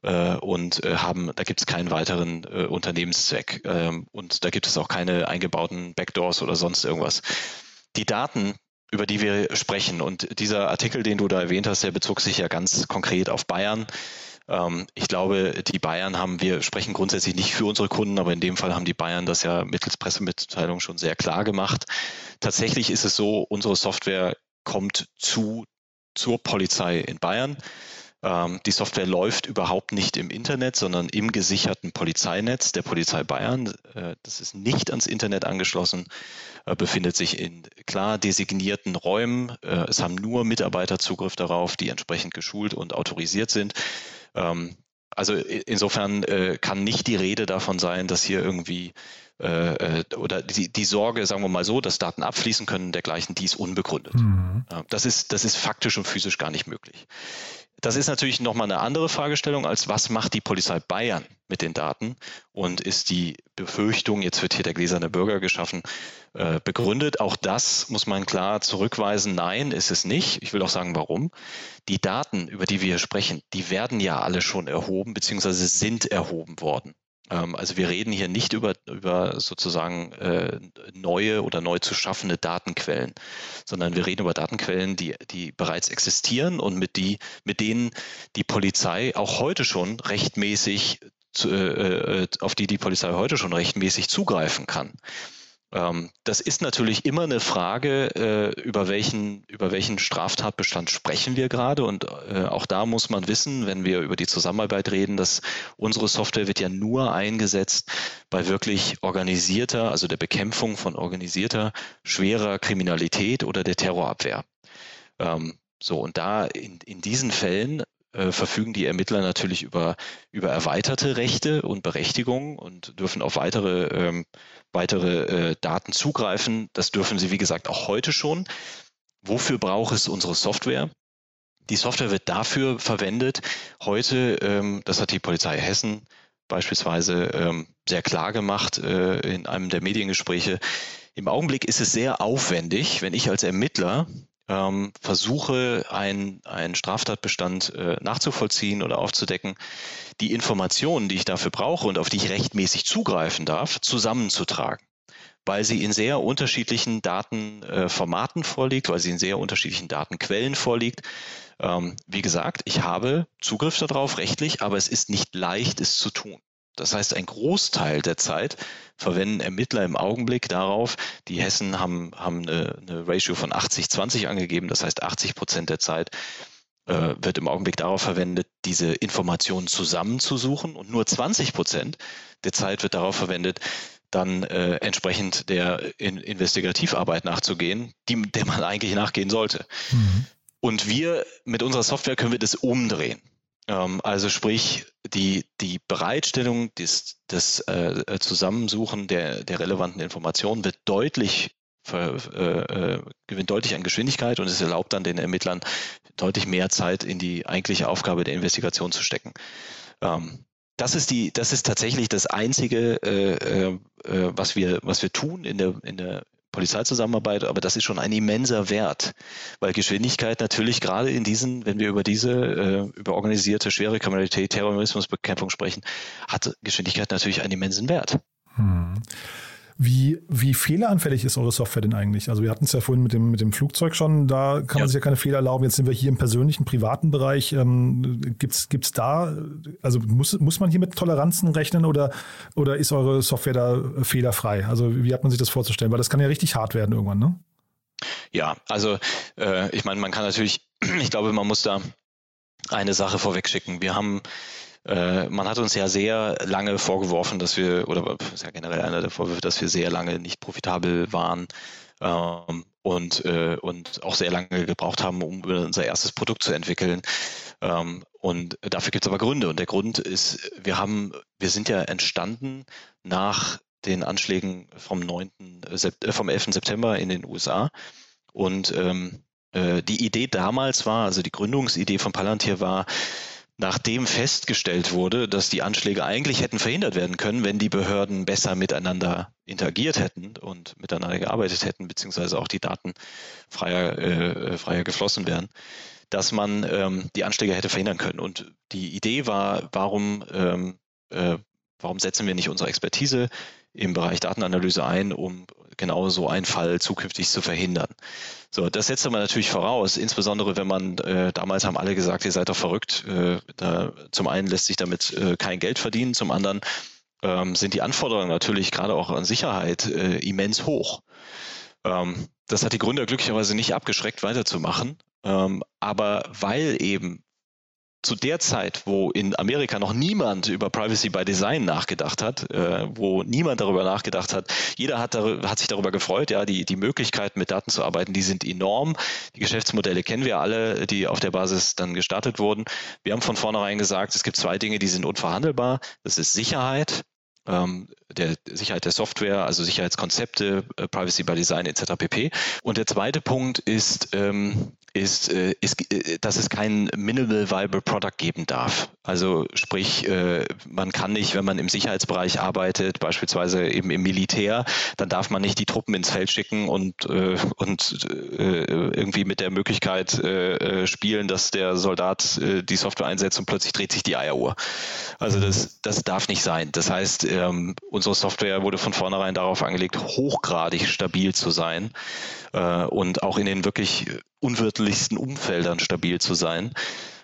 und haben, da gibt es keinen weiteren Unternehmenszweck. Ähm, und da gibt es auch keine eingebauten Backdoors oder sonst irgendwas. Die Daten, über die wir sprechen. Und dieser Artikel, den du da erwähnt hast, der bezog sich ja ganz konkret auf Bayern. Ähm, ich glaube, die Bayern haben, wir sprechen grundsätzlich nicht für unsere Kunden, aber in dem Fall haben die Bayern das ja mittels Pressemitteilung schon sehr klar gemacht. Tatsächlich ist es so, unsere Software kommt zu, zur Polizei in Bayern. Ähm, die Software läuft überhaupt nicht im Internet, sondern im gesicherten Polizeinetz der Polizei Bayern. Äh, das ist nicht ans Internet angeschlossen, äh, befindet sich in klar designierten Räumen. Äh, es haben nur Mitarbeiter Zugriff darauf, die entsprechend geschult und autorisiert sind. Ähm, also insofern kann nicht die Rede davon sein, dass hier irgendwie oder die, die Sorge, sagen wir mal so, dass Daten abfließen können, dergleichen, die ist unbegründet. Mhm. Das, ist, das ist faktisch und physisch gar nicht möglich. Das ist natürlich nochmal eine andere Fragestellung, als was macht die Polizei Bayern mit den Daten und ist die Befürchtung, jetzt wird hier der gläserne Bürger geschaffen, äh, begründet. Auch das muss man klar zurückweisen. Nein, ist es nicht. Ich will auch sagen, warum. Die Daten, über die wir hier sprechen, die werden ja alle schon erhoben, beziehungsweise sind erhoben worden. Ähm, also wir reden hier nicht über, über sozusagen äh, neue oder neu zu schaffende Datenquellen, sondern wir reden über Datenquellen, die, die bereits existieren und mit, die, mit denen die Polizei auch heute schon rechtmäßig, zu, äh, äh auf die die Polizei heute schon rechtmäßig zugreifen kann. Ähm, das ist natürlich immer eine Frage, äh, über welchen, über welchen Straftatbestand sprechen wir gerade. Und äh, auch da muss man wissen, wenn wir über die Zusammenarbeit reden, dass unsere Software wird ja nur eingesetzt bei wirklich organisierter, also der Bekämpfung von organisierter, schwerer Kriminalität oder der Terrorabwehr. Ähm, so, und da in, in diesen Fällen äh, verfügen die Ermittler natürlich über, über erweiterte Rechte und Berechtigungen und dürfen auf weitere, ähm, weitere äh, Daten zugreifen. Das dürfen sie, wie gesagt, auch heute schon. Wofür braucht es unsere Software? Die Software wird dafür verwendet. Heute, ähm, das hat die Polizei Hessen beispielsweise ähm, sehr klar gemacht äh, in einem der Mediengespräche. Im Augenblick ist es sehr aufwendig, wenn ich als Ermittler ähm, versuche, einen Straftatbestand äh, nachzuvollziehen oder aufzudecken, die Informationen, die ich dafür brauche und auf die ich rechtmäßig zugreifen darf, zusammenzutragen weil sie in sehr unterschiedlichen Datenformaten äh, vorliegt, weil sie in sehr unterschiedlichen Datenquellen vorliegt. Ähm, wie gesagt, ich habe Zugriff darauf rechtlich, aber es ist nicht leicht, es zu tun. Das heißt, ein Großteil der Zeit verwenden Ermittler im Augenblick darauf, die Hessen haben, haben eine, eine Ratio von 80-20 angegeben, das heißt 80 Prozent der Zeit äh, wird im Augenblick darauf verwendet, diese Informationen zusammenzusuchen und nur 20 Prozent der Zeit wird darauf verwendet, dann äh, entsprechend der in Investigativarbeit nachzugehen, die, der man eigentlich nachgehen sollte. Mhm. Und wir mit unserer Software können wir das umdrehen. Ähm, also sprich, die, die Bereitstellung des, des äh, Zusammensuchen der, der relevanten Informationen wird deutlich äh, äh, gewinnt deutlich an Geschwindigkeit und es erlaubt dann den Ermittlern deutlich mehr Zeit in die eigentliche Aufgabe der Investigation zu stecken. Ähm, das ist die, das ist tatsächlich das einzige, äh, äh, äh was wir, was wir tun in der, in der Polizeizusammenarbeit, aber das ist schon ein immenser Wert, weil Geschwindigkeit natürlich gerade in diesen, wenn wir über diese, äh, über organisierte schwere Kriminalität, Terrorismusbekämpfung sprechen, hat Geschwindigkeit natürlich einen immensen Wert. Hm. Wie, wie fehleranfällig ist eure Software denn eigentlich? Also wir hatten es ja vorhin mit dem, mit dem Flugzeug schon, da kann ja. man sich ja keine Fehler erlauben. Jetzt sind wir hier im persönlichen, privaten Bereich. Ähm, gibt's gibt's da, also muss, muss man hier mit Toleranzen rechnen oder, oder ist eure Software da fehlerfrei? Also wie hat man sich das vorzustellen? Weil das kann ja richtig hart werden irgendwann, ne? Ja, also äh, ich meine, man kann natürlich, ich glaube, man muss da eine Sache vorweg schicken. Wir haben äh, man hat uns ja sehr lange vorgeworfen, dass wir, oder ist ja generell einer der Vorwürfe, dass wir sehr lange nicht profitabel waren ähm, und, äh, und auch sehr lange gebraucht haben, um unser erstes Produkt zu entwickeln. Ähm, und dafür gibt es aber Gründe. Und der Grund ist, wir haben, wir sind ja entstanden nach den Anschlägen vom 9. Äh, vom 11. September in den USA. Und ähm, äh, die Idee damals war, also die Gründungsidee von Palantir war, nachdem festgestellt wurde, dass die Anschläge eigentlich hätten verhindert werden können, wenn die Behörden besser miteinander interagiert hätten und miteinander gearbeitet hätten, beziehungsweise auch die Daten freier, äh, freier geflossen wären, dass man ähm, die Anschläge hätte verhindern können. Und die Idee war, warum, ähm, äh, warum setzen wir nicht unsere Expertise im Bereich Datenanalyse ein, um genau so einen Fall zukünftig zu verhindern. So, das setzt aber natürlich voraus, insbesondere wenn man, äh, damals haben alle gesagt, ihr seid doch verrückt. Äh, da, zum einen lässt sich damit äh, kein Geld verdienen, zum anderen ähm, sind die Anforderungen natürlich gerade auch an Sicherheit äh, immens hoch. Ähm, das hat die Gründer glücklicherweise nicht abgeschreckt, weiterzumachen. Ähm, aber weil eben zu der Zeit, wo in Amerika noch niemand über Privacy by Design nachgedacht hat, äh, wo niemand darüber nachgedacht hat, jeder hat, hat sich darüber gefreut, ja, die, die Möglichkeiten mit Daten zu arbeiten, die sind enorm. Die Geschäftsmodelle kennen wir alle, die auf der Basis dann gestartet wurden. Wir haben von vornherein gesagt, es gibt zwei Dinge, die sind unverhandelbar. Das ist Sicherheit ähm, der Sicherheit der Software, also Sicherheitskonzepte, äh, Privacy by Design etc. pp. Und der zweite Punkt ist, ähm, ist, äh, ist, äh, dass es kein Minimal Viable Product geben darf. Also sprich, äh, man kann nicht, wenn man im Sicherheitsbereich arbeitet, beispielsweise eben im Militär, dann darf man nicht die Truppen ins Feld schicken und, äh, und äh, irgendwie mit der Möglichkeit äh, spielen, dass der Soldat die Software einsetzt und plötzlich dreht sich die Eieruhr. Also das, das darf nicht sein. Das heißt, ähm, unsere Software wurde von vornherein darauf angelegt, hochgradig stabil zu sein äh, und auch in den wirklich unwirtlichsten Umfeldern stabil zu sein.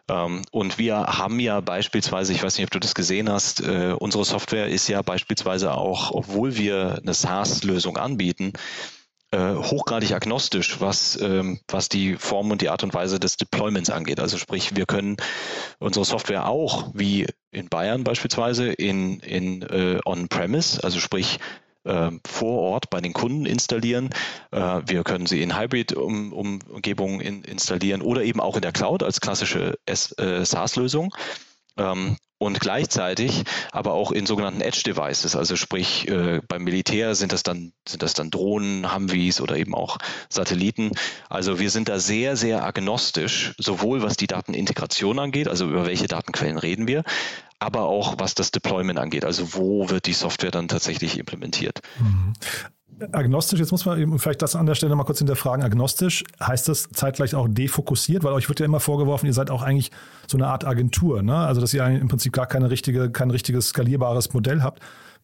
Ähm, und wir haben ja beispielsweise, ich weiß nicht, ob du das gesehen hast, äh, unsere Software ist ja beispielsweise auch, obwohl wir eine SaaS-Lösung anbieten, äh, hochgradig agnostisch, was, ähm, was die Form und die Art und Weise des Deployments angeht. Also sprich, wir können unsere Software auch, wie in Bayern beispielsweise, in, in äh, On-Premise, also sprich äh, vor Ort bei den Kunden installieren. Äh, wir können sie in Hybrid-Umgebungen in, installieren oder eben auch in der Cloud als klassische äh, SaaS-Lösung. Ähm, und gleichzeitig aber auch in sogenannten Edge Devices, also sprich äh, beim Militär sind das dann sind das dann Drohnen, Humvees oder eben auch Satelliten. Also wir sind da sehr sehr agnostisch, sowohl was die Datenintegration angeht, also über welche Datenquellen reden wir, aber auch was das Deployment angeht, also wo wird die Software dann tatsächlich implementiert. Agnostisch, jetzt muss man eben vielleicht das an der Stelle mal kurz hinterfragen. Agnostisch heißt das zeitgleich auch defokussiert, weil euch wird ja immer vorgeworfen, ihr seid auch eigentlich so eine Art Agentur, ne? Also dass ihr im Prinzip gar keine richtige, kein richtiges skalierbares Modell habt.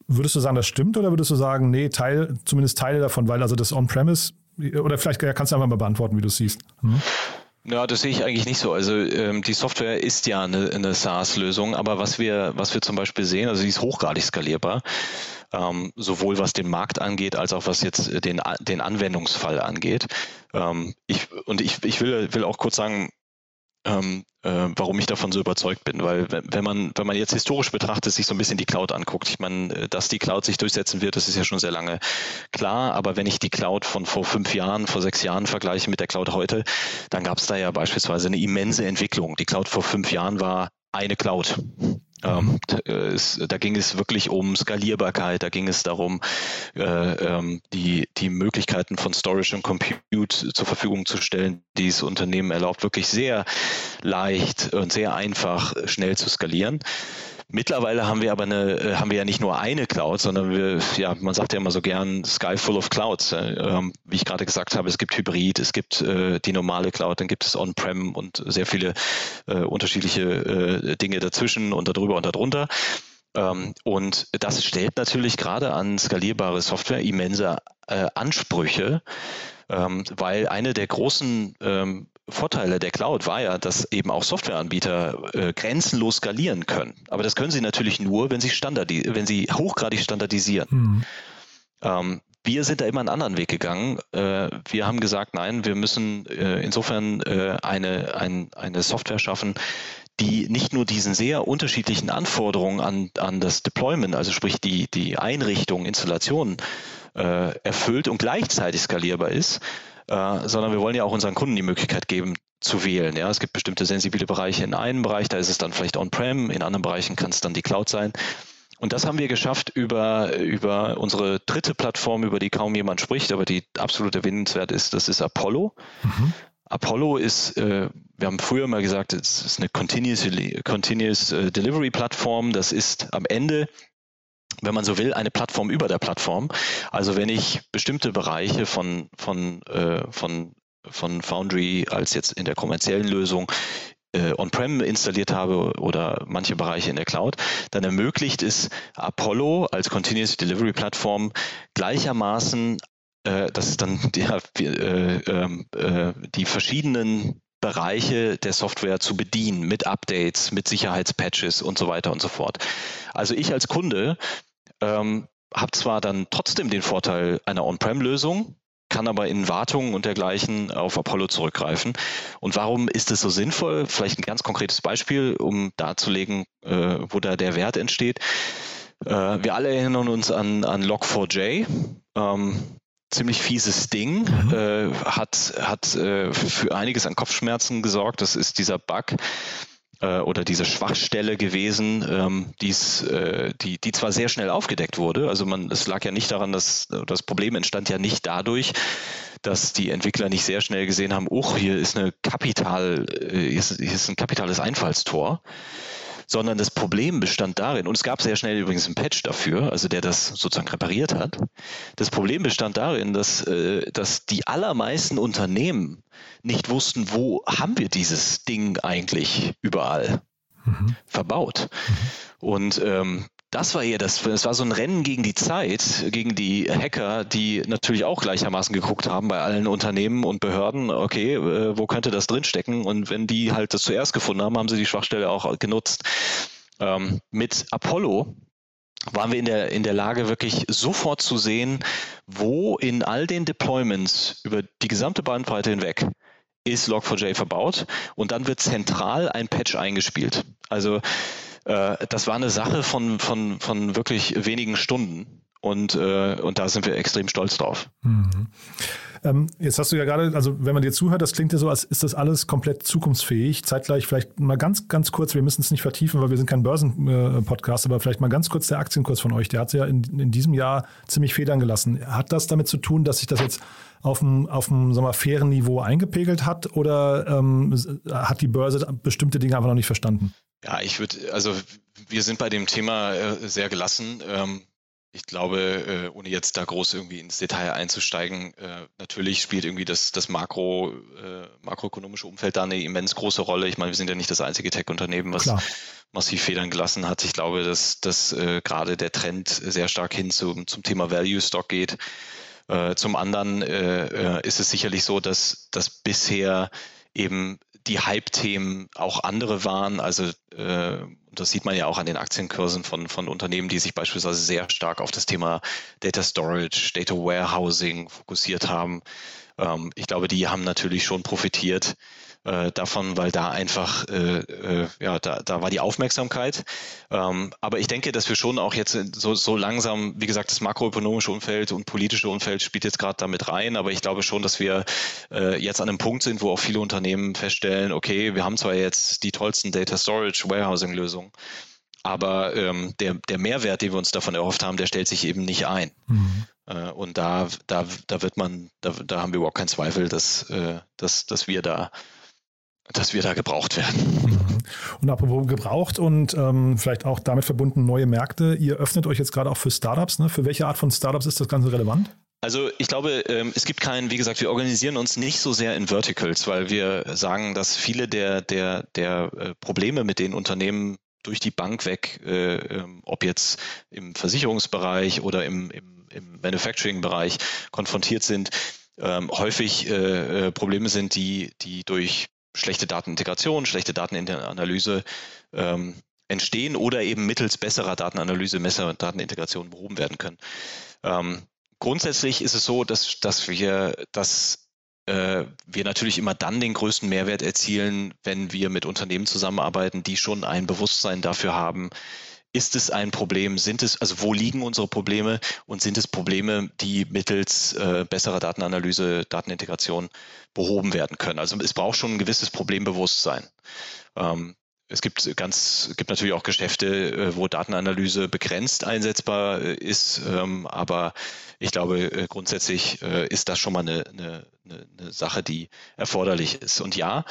Würdest du sagen, das stimmt oder würdest du sagen, nee, Teil, zumindest Teile davon, weil also das On-Premise, oder vielleicht kannst du einfach mal beantworten, wie du es siehst. Hm? Ja, das sehe ich eigentlich nicht so. Also ähm, die Software ist ja eine, eine SaaS-Lösung, aber was wir, was wir zum Beispiel sehen, also sie ist hochgradig skalierbar ähm, sowohl was den Markt angeht, als auch was jetzt den, den Anwendungsfall angeht. Ähm, ich, und ich, ich will, will auch kurz sagen, ähm, äh, warum ich davon so überzeugt bin. Weil wenn man, wenn man jetzt historisch betrachtet, sich so ein bisschen die Cloud anguckt, ich meine, äh, dass die Cloud sich durchsetzen wird, das ist ja schon sehr lange klar. Aber wenn ich die Cloud von vor fünf Jahren, vor sechs Jahren vergleiche mit der Cloud heute, dann gab es da ja beispielsweise eine immense Entwicklung. Die Cloud vor fünf Jahren war eine Cloud. Ähm, es, da ging es wirklich um Skalierbarkeit, da ging es darum, äh, ähm, die, die Möglichkeiten von Storage und Compute zur Verfügung zu stellen, die es Unternehmen erlaubt, wirklich sehr leicht und sehr einfach schnell zu skalieren. Mittlerweile haben wir aber eine, äh, haben wir ja nicht nur eine Cloud, sondern wir, ja, man sagt ja immer so gern Sky full of Clouds. Ähm, wie ich gerade gesagt habe, es gibt Hybrid, es gibt äh, die normale Cloud, dann gibt es On-Prem und sehr viele äh, unterschiedliche äh, Dinge dazwischen und darüber und darunter. Ähm, und das stellt natürlich gerade an skalierbare Software immense äh, Ansprüche, ähm, weil eine der großen Vorteile der Cloud war ja, dass eben auch Softwareanbieter äh, grenzenlos skalieren können. Aber das können sie natürlich nur, wenn sie, standardi wenn sie hochgradig standardisieren. Mhm. Ähm, wir sind da immer einen anderen Weg gegangen. Äh, wir haben gesagt, nein, wir müssen äh, insofern äh, eine, ein, eine Software schaffen, die nicht nur diesen sehr unterschiedlichen Anforderungen an, an das Deployment, also sprich die, die Einrichtung, Installation erfüllt und gleichzeitig skalierbar ist, äh, sondern wir wollen ja auch unseren Kunden die Möglichkeit geben, zu wählen. Ja, es gibt bestimmte sensible Bereiche in einem Bereich, da ist es dann vielleicht On-Prem, in anderen Bereichen kann es dann die Cloud sein. Und das haben wir geschafft über, über unsere dritte Plattform, über die kaum jemand spricht, aber die absolut erwähnenswert ist, das ist Apollo. Mhm. Apollo ist, äh, wir haben früher mal gesagt, es ist eine Continuous, Continuous äh, Delivery Plattform. Das ist am Ende wenn man so will, eine Plattform über der Plattform. Also wenn ich bestimmte Bereiche von, von, äh, von, von Foundry als jetzt in der kommerziellen Lösung äh, on-prem installiert habe oder manche Bereiche in der Cloud, dann ermöglicht es Apollo als Continuous Delivery Plattform gleichermaßen äh, das ist dann die, äh, ähm, äh, die verschiedenen Bereiche der Software zu bedienen mit Updates, mit Sicherheitspatches und so weiter und so fort. Also ich als Kunde ähm, habe zwar dann trotzdem den Vorteil einer On-Prem-Lösung, kann aber in Wartungen und dergleichen auf Apollo zurückgreifen. Und warum ist es so sinnvoll? Vielleicht ein ganz konkretes Beispiel, um darzulegen, äh, wo da der Wert entsteht. Äh, wir alle erinnern uns an, an Log4j. Ähm, ziemlich fieses Ding, mhm. äh, hat, hat äh, für einiges an Kopfschmerzen gesorgt. Das ist dieser Bug äh, oder diese Schwachstelle gewesen, ähm, die's, äh, die, die zwar sehr schnell aufgedeckt wurde. Also man, es lag ja nicht daran, dass das Problem entstand ja nicht dadurch, dass die Entwickler nicht sehr schnell gesehen haben, oh, hier ist eine Kapital, äh, hier ist, hier ist ein kapitales Einfallstor sondern das Problem bestand darin, und es gab sehr schnell übrigens einen Patch dafür, also der das sozusagen repariert hat. Das Problem bestand darin, dass, äh, dass die allermeisten Unternehmen nicht wussten, wo haben wir dieses Ding eigentlich überall mhm. verbaut. Mhm. Und ähm, das war eher das, es war so ein Rennen gegen die Zeit, gegen die Hacker, die natürlich auch gleichermaßen geguckt haben bei allen Unternehmen und Behörden, okay, äh, wo könnte das drinstecken? Und wenn die halt das zuerst gefunden haben, haben sie die Schwachstelle auch genutzt. Ähm, mit Apollo waren wir in der, in der Lage, wirklich sofort zu sehen, wo in all den Deployments über die gesamte Bandbreite hinweg ist Log4j verbaut und dann wird zentral ein Patch eingespielt. Also äh, das war eine Sache von, von, von wirklich wenigen Stunden. Und, äh, und da sind wir extrem stolz drauf. Mhm. Ähm, jetzt hast du ja gerade, also wenn man dir zuhört, das klingt ja so, als ist das alles komplett zukunftsfähig. Zeitgleich vielleicht mal ganz, ganz kurz, wir müssen es nicht vertiefen, weil wir sind kein Börsen-Podcast, aber vielleicht mal ganz kurz der Aktienkurs von euch. Der hat ja in, in diesem Jahr ziemlich federn gelassen. Hat das damit zu tun, dass sich das jetzt auf einem, auf einem sagen wir, fairen Niveau eingepegelt hat oder ähm, hat die Börse bestimmte Dinge einfach noch nicht verstanden? Ja, ich würde, also wir sind bei dem Thema äh, sehr gelassen. Ähm, ich glaube, äh, ohne jetzt da groß irgendwie ins Detail einzusteigen, äh, natürlich spielt irgendwie das, das Makro, äh, makroökonomische Umfeld da eine immens große Rolle. Ich meine, wir sind ja nicht das einzige Tech-Unternehmen, was Klar. massiv Federn gelassen hat. Ich glaube, dass, dass äh, gerade der Trend sehr stark hin zum, zum Thema Value Stock geht. Äh, zum anderen ist es sicherlich so, dass, dass bisher eben die Hype-Themen auch andere waren. Also äh, das sieht man ja auch an den Aktienkursen von, von Unternehmen, die sich beispielsweise sehr stark auf das Thema Data Storage, Data Warehousing fokussiert haben. Ähm, ich glaube, die haben natürlich schon profitiert äh, davon, weil da einfach, äh, äh, ja, da, da war die Aufmerksamkeit. Ähm, aber ich denke, dass wir schon auch jetzt so, so langsam, wie gesagt, das makroökonomische Umfeld und politische Umfeld spielt jetzt gerade damit rein, aber ich glaube schon, dass wir äh, jetzt an einem Punkt sind, wo auch viele Unternehmen feststellen, okay, wir haben zwar jetzt die tollsten Data Storage, Warehousing Lösungen, aber ähm, der, der Mehrwert, den wir uns davon erhofft haben, der stellt sich eben nicht ein. Mhm. Äh, und da, da, da wird man, da, da haben wir überhaupt keinen Zweifel, dass, äh, dass, dass wir da dass wir da gebraucht werden. Mhm. Und apropos gebraucht und ähm, vielleicht auch damit verbunden neue Märkte. Ihr öffnet euch jetzt gerade auch für Startups. Ne? Für welche Art von Startups ist das Ganze relevant? Also ich glaube, ähm, es gibt keinen, wie gesagt, wir organisieren uns nicht so sehr in Verticals, weil wir sagen, dass viele der, der, der äh, Probleme, mit denen Unternehmen durch die Bank weg, äh, ähm, ob jetzt im Versicherungsbereich oder im, im, im Manufacturing-Bereich konfrontiert sind, ähm, häufig äh, Probleme sind, die, die durch schlechte Datenintegration, schlechte Datenanalyse ähm, entstehen oder eben mittels besserer Datenanalyse, besserer Datenintegration behoben werden können. Ähm, grundsätzlich ist es so, dass, dass wir, dass äh, wir natürlich immer dann den größten Mehrwert erzielen, wenn wir mit Unternehmen zusammenarbeiten, die schon ein Bewusstsein dafür haben, ist es ein Problem? Sind es, also wo liegen unsere Probleme und sind es Probleme, die mittels äh, besserer Datenanalyse, Datenintegration behoben werden können? Also es braucht schon ein gewisses Problembewusstsein. Ähm, es gibt ganz, gibt natürlich auch Geschäfte, äh, wo Datenanalyse begrenzt einsetzbar äh, ist, ähm, aber ich glaube, äh, grundsätzlich ist das schon mal eine, eine, eine Sache, die erforderlich ist. Und ja,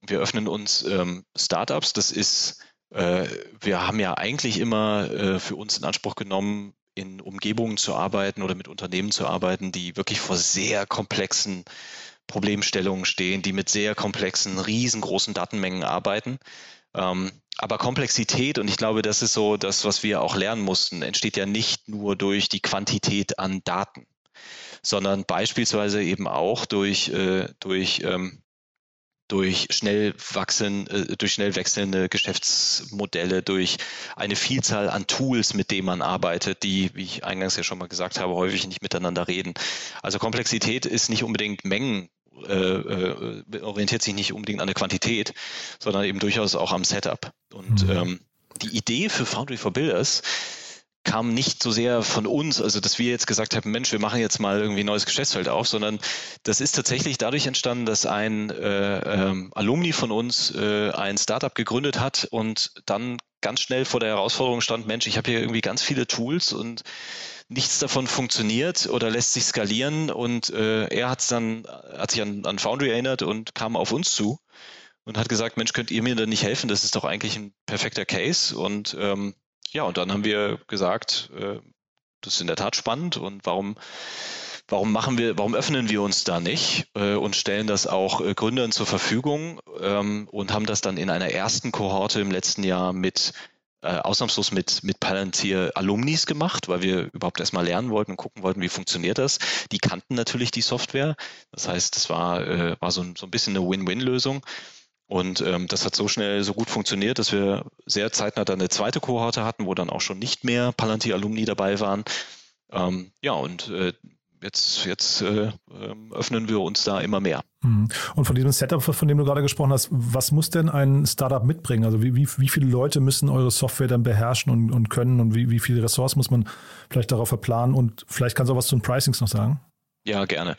wir öffnen uns ähm, Startups. Das ist, wir haben ja eigentlich immer für uns in Anspruch genommen, in Umgebungen zu arbeiten oder mit Unternehmen zu arbeiten, die wirklich vor sehr komplexen Problemstellungen stehen, die mit sehr komplexen, riesengroßen Datenmengen arbeiten. Ähm, aber Komplexität, und ich glaube, das ist so das, was wir auch lernen mussten, entsteht ja nicht nur durch die Quantität an Daten, sondern beispielsweise eben auch durch, äh, durch, ähm, durch schnell wachsen, äh, durch schnell wechselnde Geschäftsmodelle, durch eine Vielzahl an Tools, mit denen man arbeitet, die, wie ich eingangs ja schon mal gesagt habe, häufig nicht miteinander reden. Also Komplexität ist nicht unbedingt Mengen äh, äh, orientiert sich nicht unbedingt an der Quantität, sondern eben durchaus auch am Setup. Und mhm. ähm, die Idee für Foundry for Builders kam nicht so sehr von uns, also dass wir jetzt gesagt haben, Mensch, wir machen jetzt mal irgendwie ein neues Geschäftsfeld auf, sondern das ist tatsächlich dadurch entstanden, dass ein äh, ähm, Alumni von uns äh, ein Startup gegründet hat und dann ganz schnell vor der Herausforderung stand, Mensch, ich habe hier irgendwie ganz viele Tools und nichts davon funktioniert oder lässt sich skalieren und äh, er hat's dann, hat sich an, an Foundry erinnert und kam auf uns zu und hat gesagt, Mensch, könnt ihr mir denn nicht helfen? Das ist doch eigentlich ein perfekter Case. Und ähm, ja, und dann haben wir gesagt, äh, das ist in der Tat spannend und warum, warum machen wir, warum öffnen wir uns da nicht äh, und stellen das auch äh, Gründern zur Verfügung ähm, und haben das dann in einer ersten Kohorte im letzten Jahr mit äh, ausnahmslos mit, mit Palantir Alumnis gemacht, weil wir überhaupt erstmal lernen wollten und gucken wollten, wie funktioniert das. Die kannten natürlich die Software. Das heißt, es war, äh, war so, so ein bisschen eine Win-Win-Lösung. Und ähm, das hat so schnell, so gut funktioniert, dass wir sehr zeitnah dann eine zweite Kohorte hatten, wo dann auch schon nicht mehr Palantir-Alumni dabei waren. Ähm, ja, und äh, jetzt, jetzt äh, ähm, öffnen wir uns da immer mehr. Mhm. Und von diesem Setup, von dem du gerade gesprochen hast, was muss denn ein Startup mitbringen? Also wie, wie, wie viele Leute müssen eure Software dann beherrschen und, und können und wie, wie viele Ressourcen muss man vielleicht darauf verplanen? Und vielleicht kannst du auch was zu den Pricings noch sagen? Ja, gerne.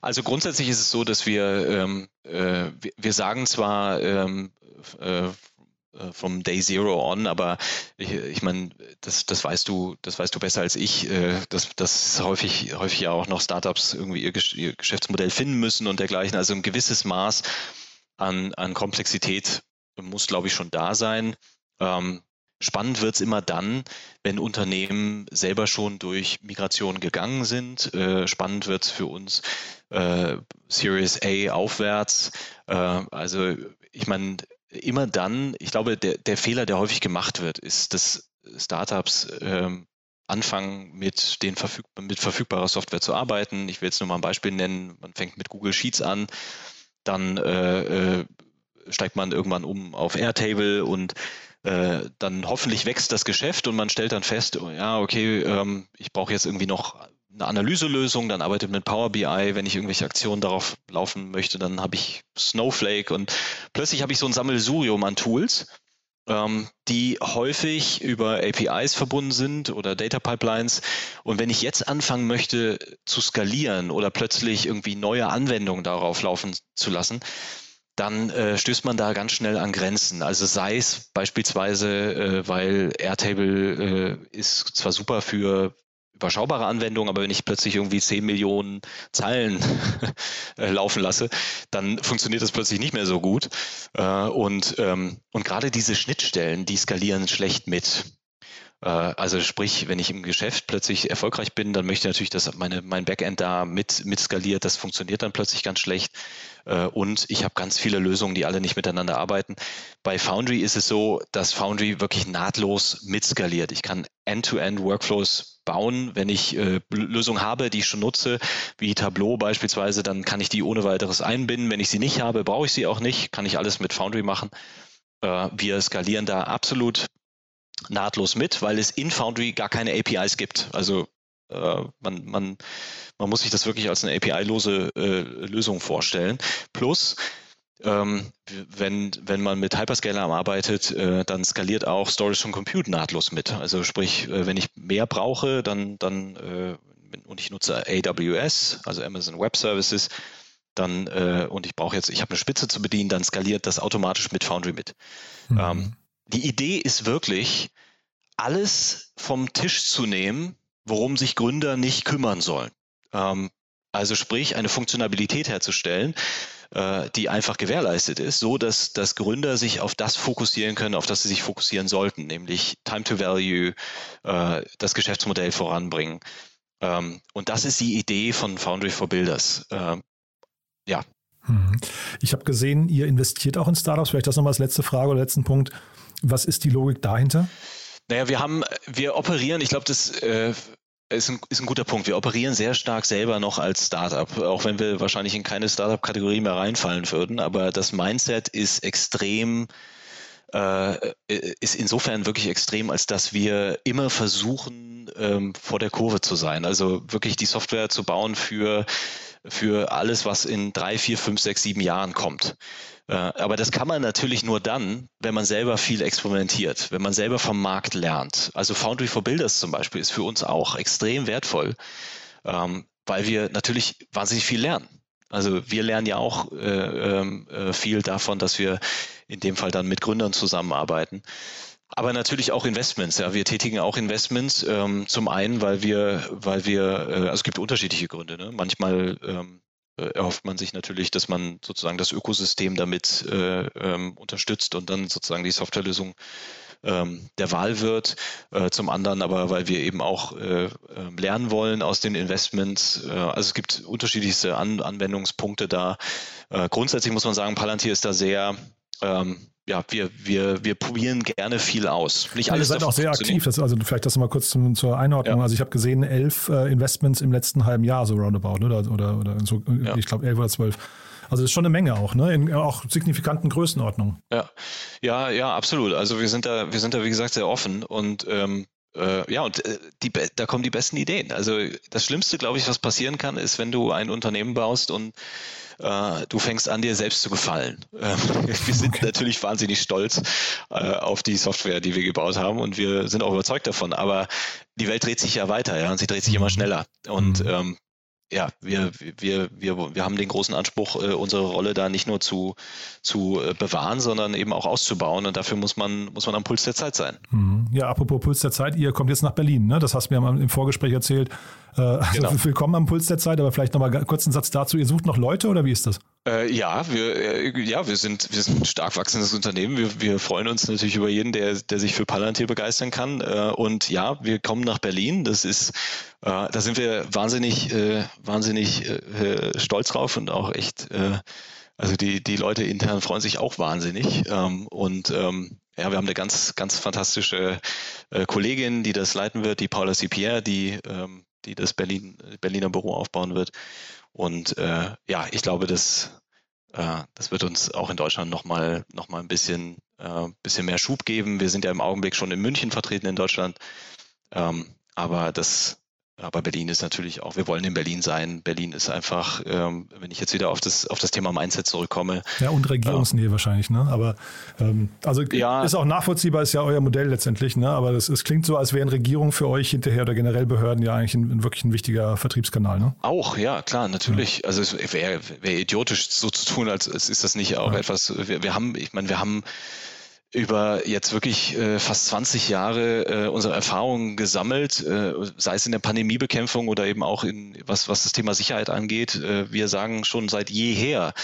Also grundsätzlich ist es so, dass wir, ähm, äh, wir, sagen zwar ähm, äh, äh, vom Day Zero on, aber ich, ich meine, das, das weißt du, das weißt du besser als ich, äh, dass, dass häufig, häufig ja auch noch Startups irgendwie ihr, ihr Geschäftsmodell finden müssen und dergleichen. Also ein gewisses Maß an, an Komplexität muss, glaube ich, schon da sein. Ähm, Spannend wird es immer dann, wenn Unternehmen selber schon durch Migration gegangen sind. Äh, spannend wird es für uns äh, Series A aufwärts. Äh, also ich meine, immer dann, ich glaube, der, der Fehler, der häufig gemacht wird, ist, dass Startups ähm, anfangen, mit, den verfüg mit verfügbarer Software zu arbeiten. Ich will jetzt nur mal ein Beispiel nennen. Man fängt mit Google Sheets an, dann äh, äh, steigt man irgendwann um auf Airtable und äh, dann hoffentlich wächst das Geschäft und man stellt dann fest, oh, ja, okay, ähm, ich brauche jetzt irgendwie noch eine Analyselösung, dann arbeitet mit Power BI, wenn ich irgendwelche Aktionen darauf laufen möchte, dann habe ich Snowflake und plötzlich habe ich so ein Sammelsurium an Tools, ähm, die häufig über APIs verbunden sind oder Data Pipelines. Und wenn ich jetzt anfangen möchte zu skalieren oder plötzlich irgendwie neue Anwendungen darauf laufen zu lassen, dann äh, stößt man da ganz schnell an Grenzen. Also sei es beispielsweise, äh, weil Airtable äh, ist zwar super für überschaubare Anwendung, aber wenn ich plötzlich irgendwie 10 Millionen Zeilen äh, laufen lasse, dann funktioniert das plötzlich nicht mehr so gut. Äh, und, ähm, und gerade diese Schnittstellen, die skalieren schlecht mit. Äh, also sprich, wenn ich im Geschäft plötzlich erfolgreich bin, dann möchte ich natürlich, dass meine, mein Backend da mit, mit skaliert. Das funktioniert dann plötzlich ganz schlecht. Äh, und ich habe ganz viele Lösungen, die alle nicht miteinander arbeiten. Bei Foundry ist es so, dass Foundry wirklich nahtlos mitskaliert. Ich kann End-to-End-Workflows bauen. Wenn ich äh, Lösungen habe, die ich schon nutze, wie Tableau beispielsweise, dann kann ich die ohne weiteres einbinden. Wenn ich sie nicht habe, brauche ich sie auch nicht, kann ich alles mit Foundry machen. Äh, wir skalieren da absolut nahtlos mit, weil es in Foundry gar keine APIs gibt. Also äh, man, man, man muss sich das wirklich als eine API-lose äh, Lösung vorstellen. Plus, ähm, wenn, wenn man mit Hyperscaler arbeitet, äh, dann skaliert auch Storage und Compute nahtlos mit. Also sprich, äh, wenn ich mehr brauche, dann, dann äh, und ich nutze AWS, also Amazon Web Services, dann äh, und ich brauche jetzt, ich habe eine Spitze zu bedienen, dann skaliert das automatisch mit Foundry mit. Mhm. Ähm, die Idee ist wirklich, alles vom Tisch zu nehmen, worum sich Gründer nicht kümmern sollen. Ähm, also sprich, eine Funktionalität herzustellen, äh, die einfach gewährleistet ist, so dass, dass Gründer sich auf das fokussieren können, auf das sie sich fokussieren sollten, nämlich Time to Value, äh, das Geschäftsmodell voranbringen. Ähm, und das ist die Idee von Foundry for Builders. Ähm, ja. Hm. Ich habe gesehen, ihr investiert auch in Startups. Vielleicht das nochmal als letzte Frage oder letzten Punkt. Was ist die Logik dahinter? Naja, wir haben, wir operieren, ich glaube, das äh, ist ein, ist ein guter Punkt. Wir operieren sehr stark selber noch als Startup, auch wenn wir wahrscheinlich in keine Startup-Kategorie mehr reinfallen würden. Aber das Mindset ist extrem, äh, ist insofern wirklich extrem, als dass wir immer versuchen, ähm, vor der Kurve zu sein. Also wirklich die Software zu bauen für, für alles, was in drei, vier, fünf, sechs, sieben Jahren kommt. Äh, aber das kann man natürlich nur dann, wenn man selber viel experimentiert, wenn man selber vom Markt lernt. Also Foundry for Builders zum Beispiel ist für uns auch extrem wertvoll, ähm, weil wir natürlich wahnsinnig viel lernen. Also wir lernen ja auch äh, ähm, äh, viel davon, dass wir in dem Fall dann mit Gründern zusammenarbeiten. Aber natürlich auch Investments. Ja, wir tätigen auch Investments. Ähm, zum einen, weil wir, weil wir, äh, also es gibt unterschiedliche Gründe. Ne? Manchmal ähm, äh, erhofft man sich natürlich, dass man sozusagen das Ökosystem damit äh, ähm, unterstützt und dann sozusagen die Softwarelösung ähm, der Wahl wird. Äh, zum anderen aber, weil wir eben auch äh, ähm, lernen wollen aus den Investments. Äh, also es gibt unterschiedlichste An Anwendungspunkte da. Äh, grundsätzlich muss man sagen, Palantir ist da sehr ähm, ja, wir, wir, wir probieren gerne viel aus. Nicht alles ja, ihr seid auch sehr aktiv. Das, also vielleicht das mal kurz zum, zur Einordnung. Ja. Also ich habe gesehen, elf äh, Investments im letzten halben Jahr, so roundabout, oder, oder, oder so, ja. ich glaube elf oder zwölf. Also das ist schon eine Menge auch, ne? In auch signifikanten Größenordnungen. Ja, ja, ja, absolut. Also wir sind da, wir sind da, wie gesagt, sehr offen und ähm, äh, ja, und äh, die, da kommen die besten Ideen. Also das Schlimmste, glaube ich, was passieren kann, ist, wenn du ein Unternehmen baust und äh, du fängst an, dir selbst zu gefallen. Ähm, wir sind okay. natürlich wahnsinnig stolz äh, auf die Software, die wir gebaut haben und wir sind auch überzeugt davon. Aber die Welt dreht sich ja weiter, ja, und sie dreht sich immer schneller. Und mhm. ähm, ja, wir, wir, wir, wir haben den großen Anspruch, äh, unsere Rolle da nicht nur zu, zu äh, bewahren, sondern eben auch auszubauen. Und dafür muss man, muss man am Puls der Zeit sein. Mhm. Ja, apropos Puls der Zeit, ihr kommt jetzt nach Berlin, ne? Das hast du mir im Vorgespräch erzählt. Äh, also genau. willkommen am Puls der Zeit, aber vielleicht nochmal kurz einen Satz dazu. Ihr sucht noch Leute oder wie ist das? Äh, ja, wir, äh, ja, wir sind, wir sind ein stark wachsendes Unternehmen. Wir, wir freuen uns natürlich über jeden, der, der sich für Palantir begeistern kann. Äh, und ja, wir kommen nach Berlin. Das ist, äh, da sind wir wahnsinnig, äh, wahnsinnig äh, stolz drauf und auch echt, also die, die Leute intern freuen sich auch wahnsinnig. Ähm, und ähm, ja, wir haben eine ganz, ganz fantastische Kollegin, die das leiten wird, die Paula Cipierre, die, ähm, die das Berlin, Berliner Büro aufbauen wird. Und äh, ja, ich glaube, das, äh, das wird uns auch in Deutschland nochmal noch mal ein bisschen, äh, bisschen mehr Schub geben. Wir sind ja im Augenblick schon in München vertreten in Deutschland. Ähm, aber das, aber Berlin ist natürlich auch, wir wollen in Berlin sein. Berlin ist einfach, ähm, wenn ich jetzt wieder auf das, auf das Thema Mindset zurückkomme. Ja, und Regierungsnähe äh, wahrscheinlich, ne? Aber ähm, also ja, ist auch nachvollziehbar, ist ja euer Modell letztendlich, ne? Aber es klingt so, als wären Regierungen für euch hinterher oder generell Behörden ja eigentlich ein, wirklich ein wichtiger Vertriebskanal, ne? Auch, ja, klar, natürlich. Ja. Also es wäre wär idiotisch, so zu tun, als, als ist das nicht auch ja. etwas, wir, wir haben, ich meine, wir haben über jetzt wirklich äh, fast 20 Jahre äh, unsere Erfahrungen gesammelt, äh, sei es in der Pandemiebekämpfung oder eben auch in was, was das Thema Sicherheit angeht. Äh, wir sagen schon seit jeher,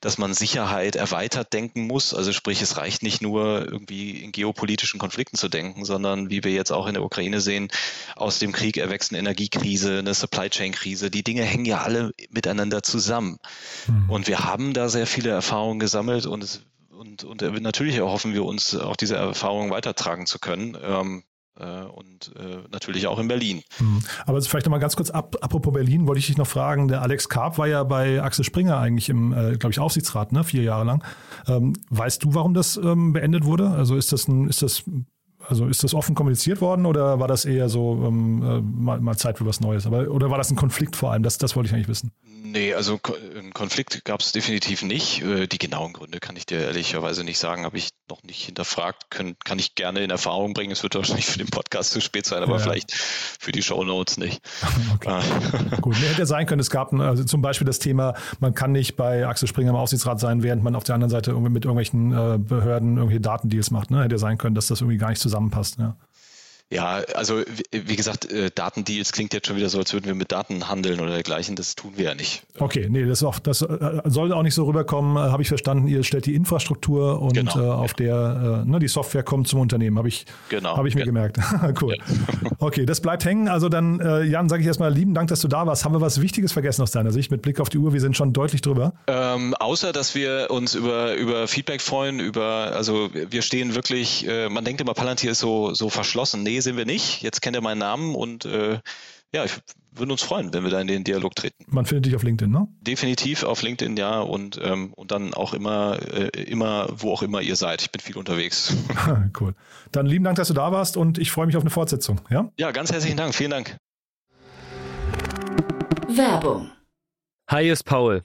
dass man Sicherheit erweitert denken muss. Also sprich, es reicht nicht nur irgendwie in geopolitischen Konflikten zu denken, sondern wie wir jetzt auch in der Ukraine sehen, aus dem Krieg erwächst eine Energiekrise, eine Supply Chain Krise. Die Dinge hängen ja alle miteinander zusammen. Mhm. Und wir haben da sehr viele Erfahrungen gesammelt und es und, und äh, natürlich erhoffen wir uns auch diese Erfahrungen weitertragen zu können. Ähm, äh, und äh, natürlich auch in Berlin. Hm. Aber vielleicht nochmal ganz kurz, ab, apropos Berlin, wollte ich dich noch fragen, der Alex Karp war ja bei Axel Springer eigentlich im, äh, glaube ich, Aufsichtsrat, ne, vier Jahre lang. Ähm, weißt du, warum das ähm, beendet wurde? Also ist das ein, ist das also ist das offen kommuniziert worden oder war das eher so ähm, äh, mal, mal, Zeit für was Neues? Aber, oder war das ein Konflikt vor allem? Das, das wollte ich eigentlich wissen. Nee, also einen Konflikt gab es definitiv nicht. Äh, die genauen Gründe kann ich dir ehrlicherweise nicht sagen, habe ich noch nicht hinterfragt, können, kann ich gerne in Erfahrung bringen. Es wird wahrscheinlich für den Podcast zu spät sein, aber ja. vielleicht für die Show Notes nicht. Okay. Ah. Gut, mehr hätte sein können. Es gab also zum Beispiel das Thema, man kann nicht bei Axel Springer im Aufsichtsrat sein, während man auf der anderen Seite irgendwie mit irgendwelchen äh, Behörden irgendwelche Datendeals macht. Ne? Hätte sein können, dass das irgendwie gar nicht zusammenpasst. Ja. Ja, also wie gesagt, äh, Datendeals klingt jetzt schon wieder so, als würden wir mit Daten handeln oder dergleichen. Das tun wir ja nicht. Okay, nee, das, auch, das äh, soll auch nicht so rüberkommen, äh, habe ich verstanden. Ihr stellt die Infrastruktur und genau, äh, auf der äh, ne, die Software kommt zum Unternehmen, habe ich, genau, hab ich mir ja. gemerkt. cool. Ja. Okay, das bleibt hängen. Also dann, äh, Jan, sage ich erstmal lieben Dank, dass du da warst. Haben wir was Wichtiges vergessen aus deiner Sicht mit Blick auf die Uhr? Wir sind schon deutlich drüber. Ähm, außer, dass wir uns über, über Feedback freuen, über, also wir stehen wirklich, man denkt immer, Palantir ist so, so verschlossen. Nee, sind wir nicht. Jetzt kennt er meinen Namen und äh, ja, ich würde uns freuen, wenn wir da in den Dialog treten. Man findet dich auf LinkedIn, ne? Definitiv auf LinkedIn, ja, und, ähm, und dann auch immer, äh, immer, wo auch immer ihr seid. Ich bin viel unterwegs. cool. Dann lieben Dank, dass du da warst und ich freue mich auf eine Fortsetzung, ja? Ja, ganz herzlichen Dank. Vielen Dank. Werbung. Hi, ist Paul.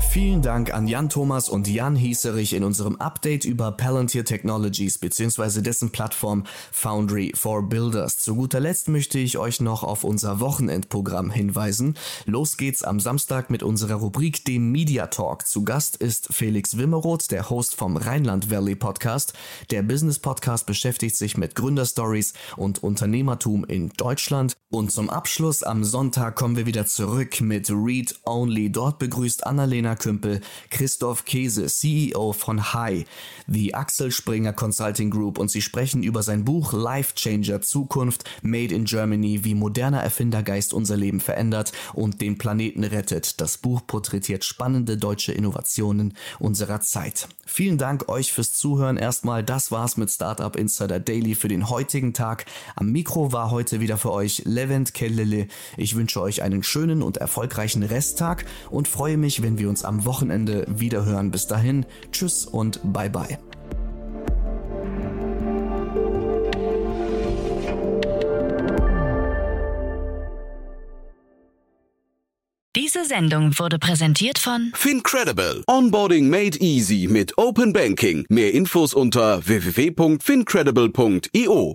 Vielen Dank an Jan Thomas und Jan Hieserich in unserem Update über Palantir Technologies bzw. dessen Plattform Foundry for Builders. Zu guter Letzt möchte ich euch noch auf unser Wochenendprogramm hinweisen. Los geht's am Samstag mit unserer Rubrik dem Media Talk. Zu Gast ist Felix Wimmeroth, der Host vom Rheinland Valley Podcast. Der Business Podcast beschäftigt sich mit Gründerstories und Unternehmertum in Deutschland. Und zum Abschluss am Sonntag kommen wir wieder zurück mit Read Only. Dort begrüßt Annalena Kümpel, Christoph Käse, CEO von Hi, the Axel Springer Consulting Group und sie sprechen über sein Buch Life Changer Zukunft Made in Germany, wie moderner Erfindergeist unser Leben verändert und den Planeten rettet. Das Buch porträtiert spannende deutsche Innovationen unserer Zeit. Vielen Dank euch fürs Zuhören. Erstmal, das war's mit Startup Insider Daily für den heutigen Tag. Am Mikro war heute wieder für euch Levent Kellele. Ich wünsche euch einen schönen und erfolgreichen Resttag und freue mich, wenn wir uns am Wochenende wiederhören. Bis dahin, tschüss und bye bye. Diese Sendung wurde präsentiert von Fincredible. Onboarding made easy mit Open Banking. Mehr Infos unter www.fincredible.io.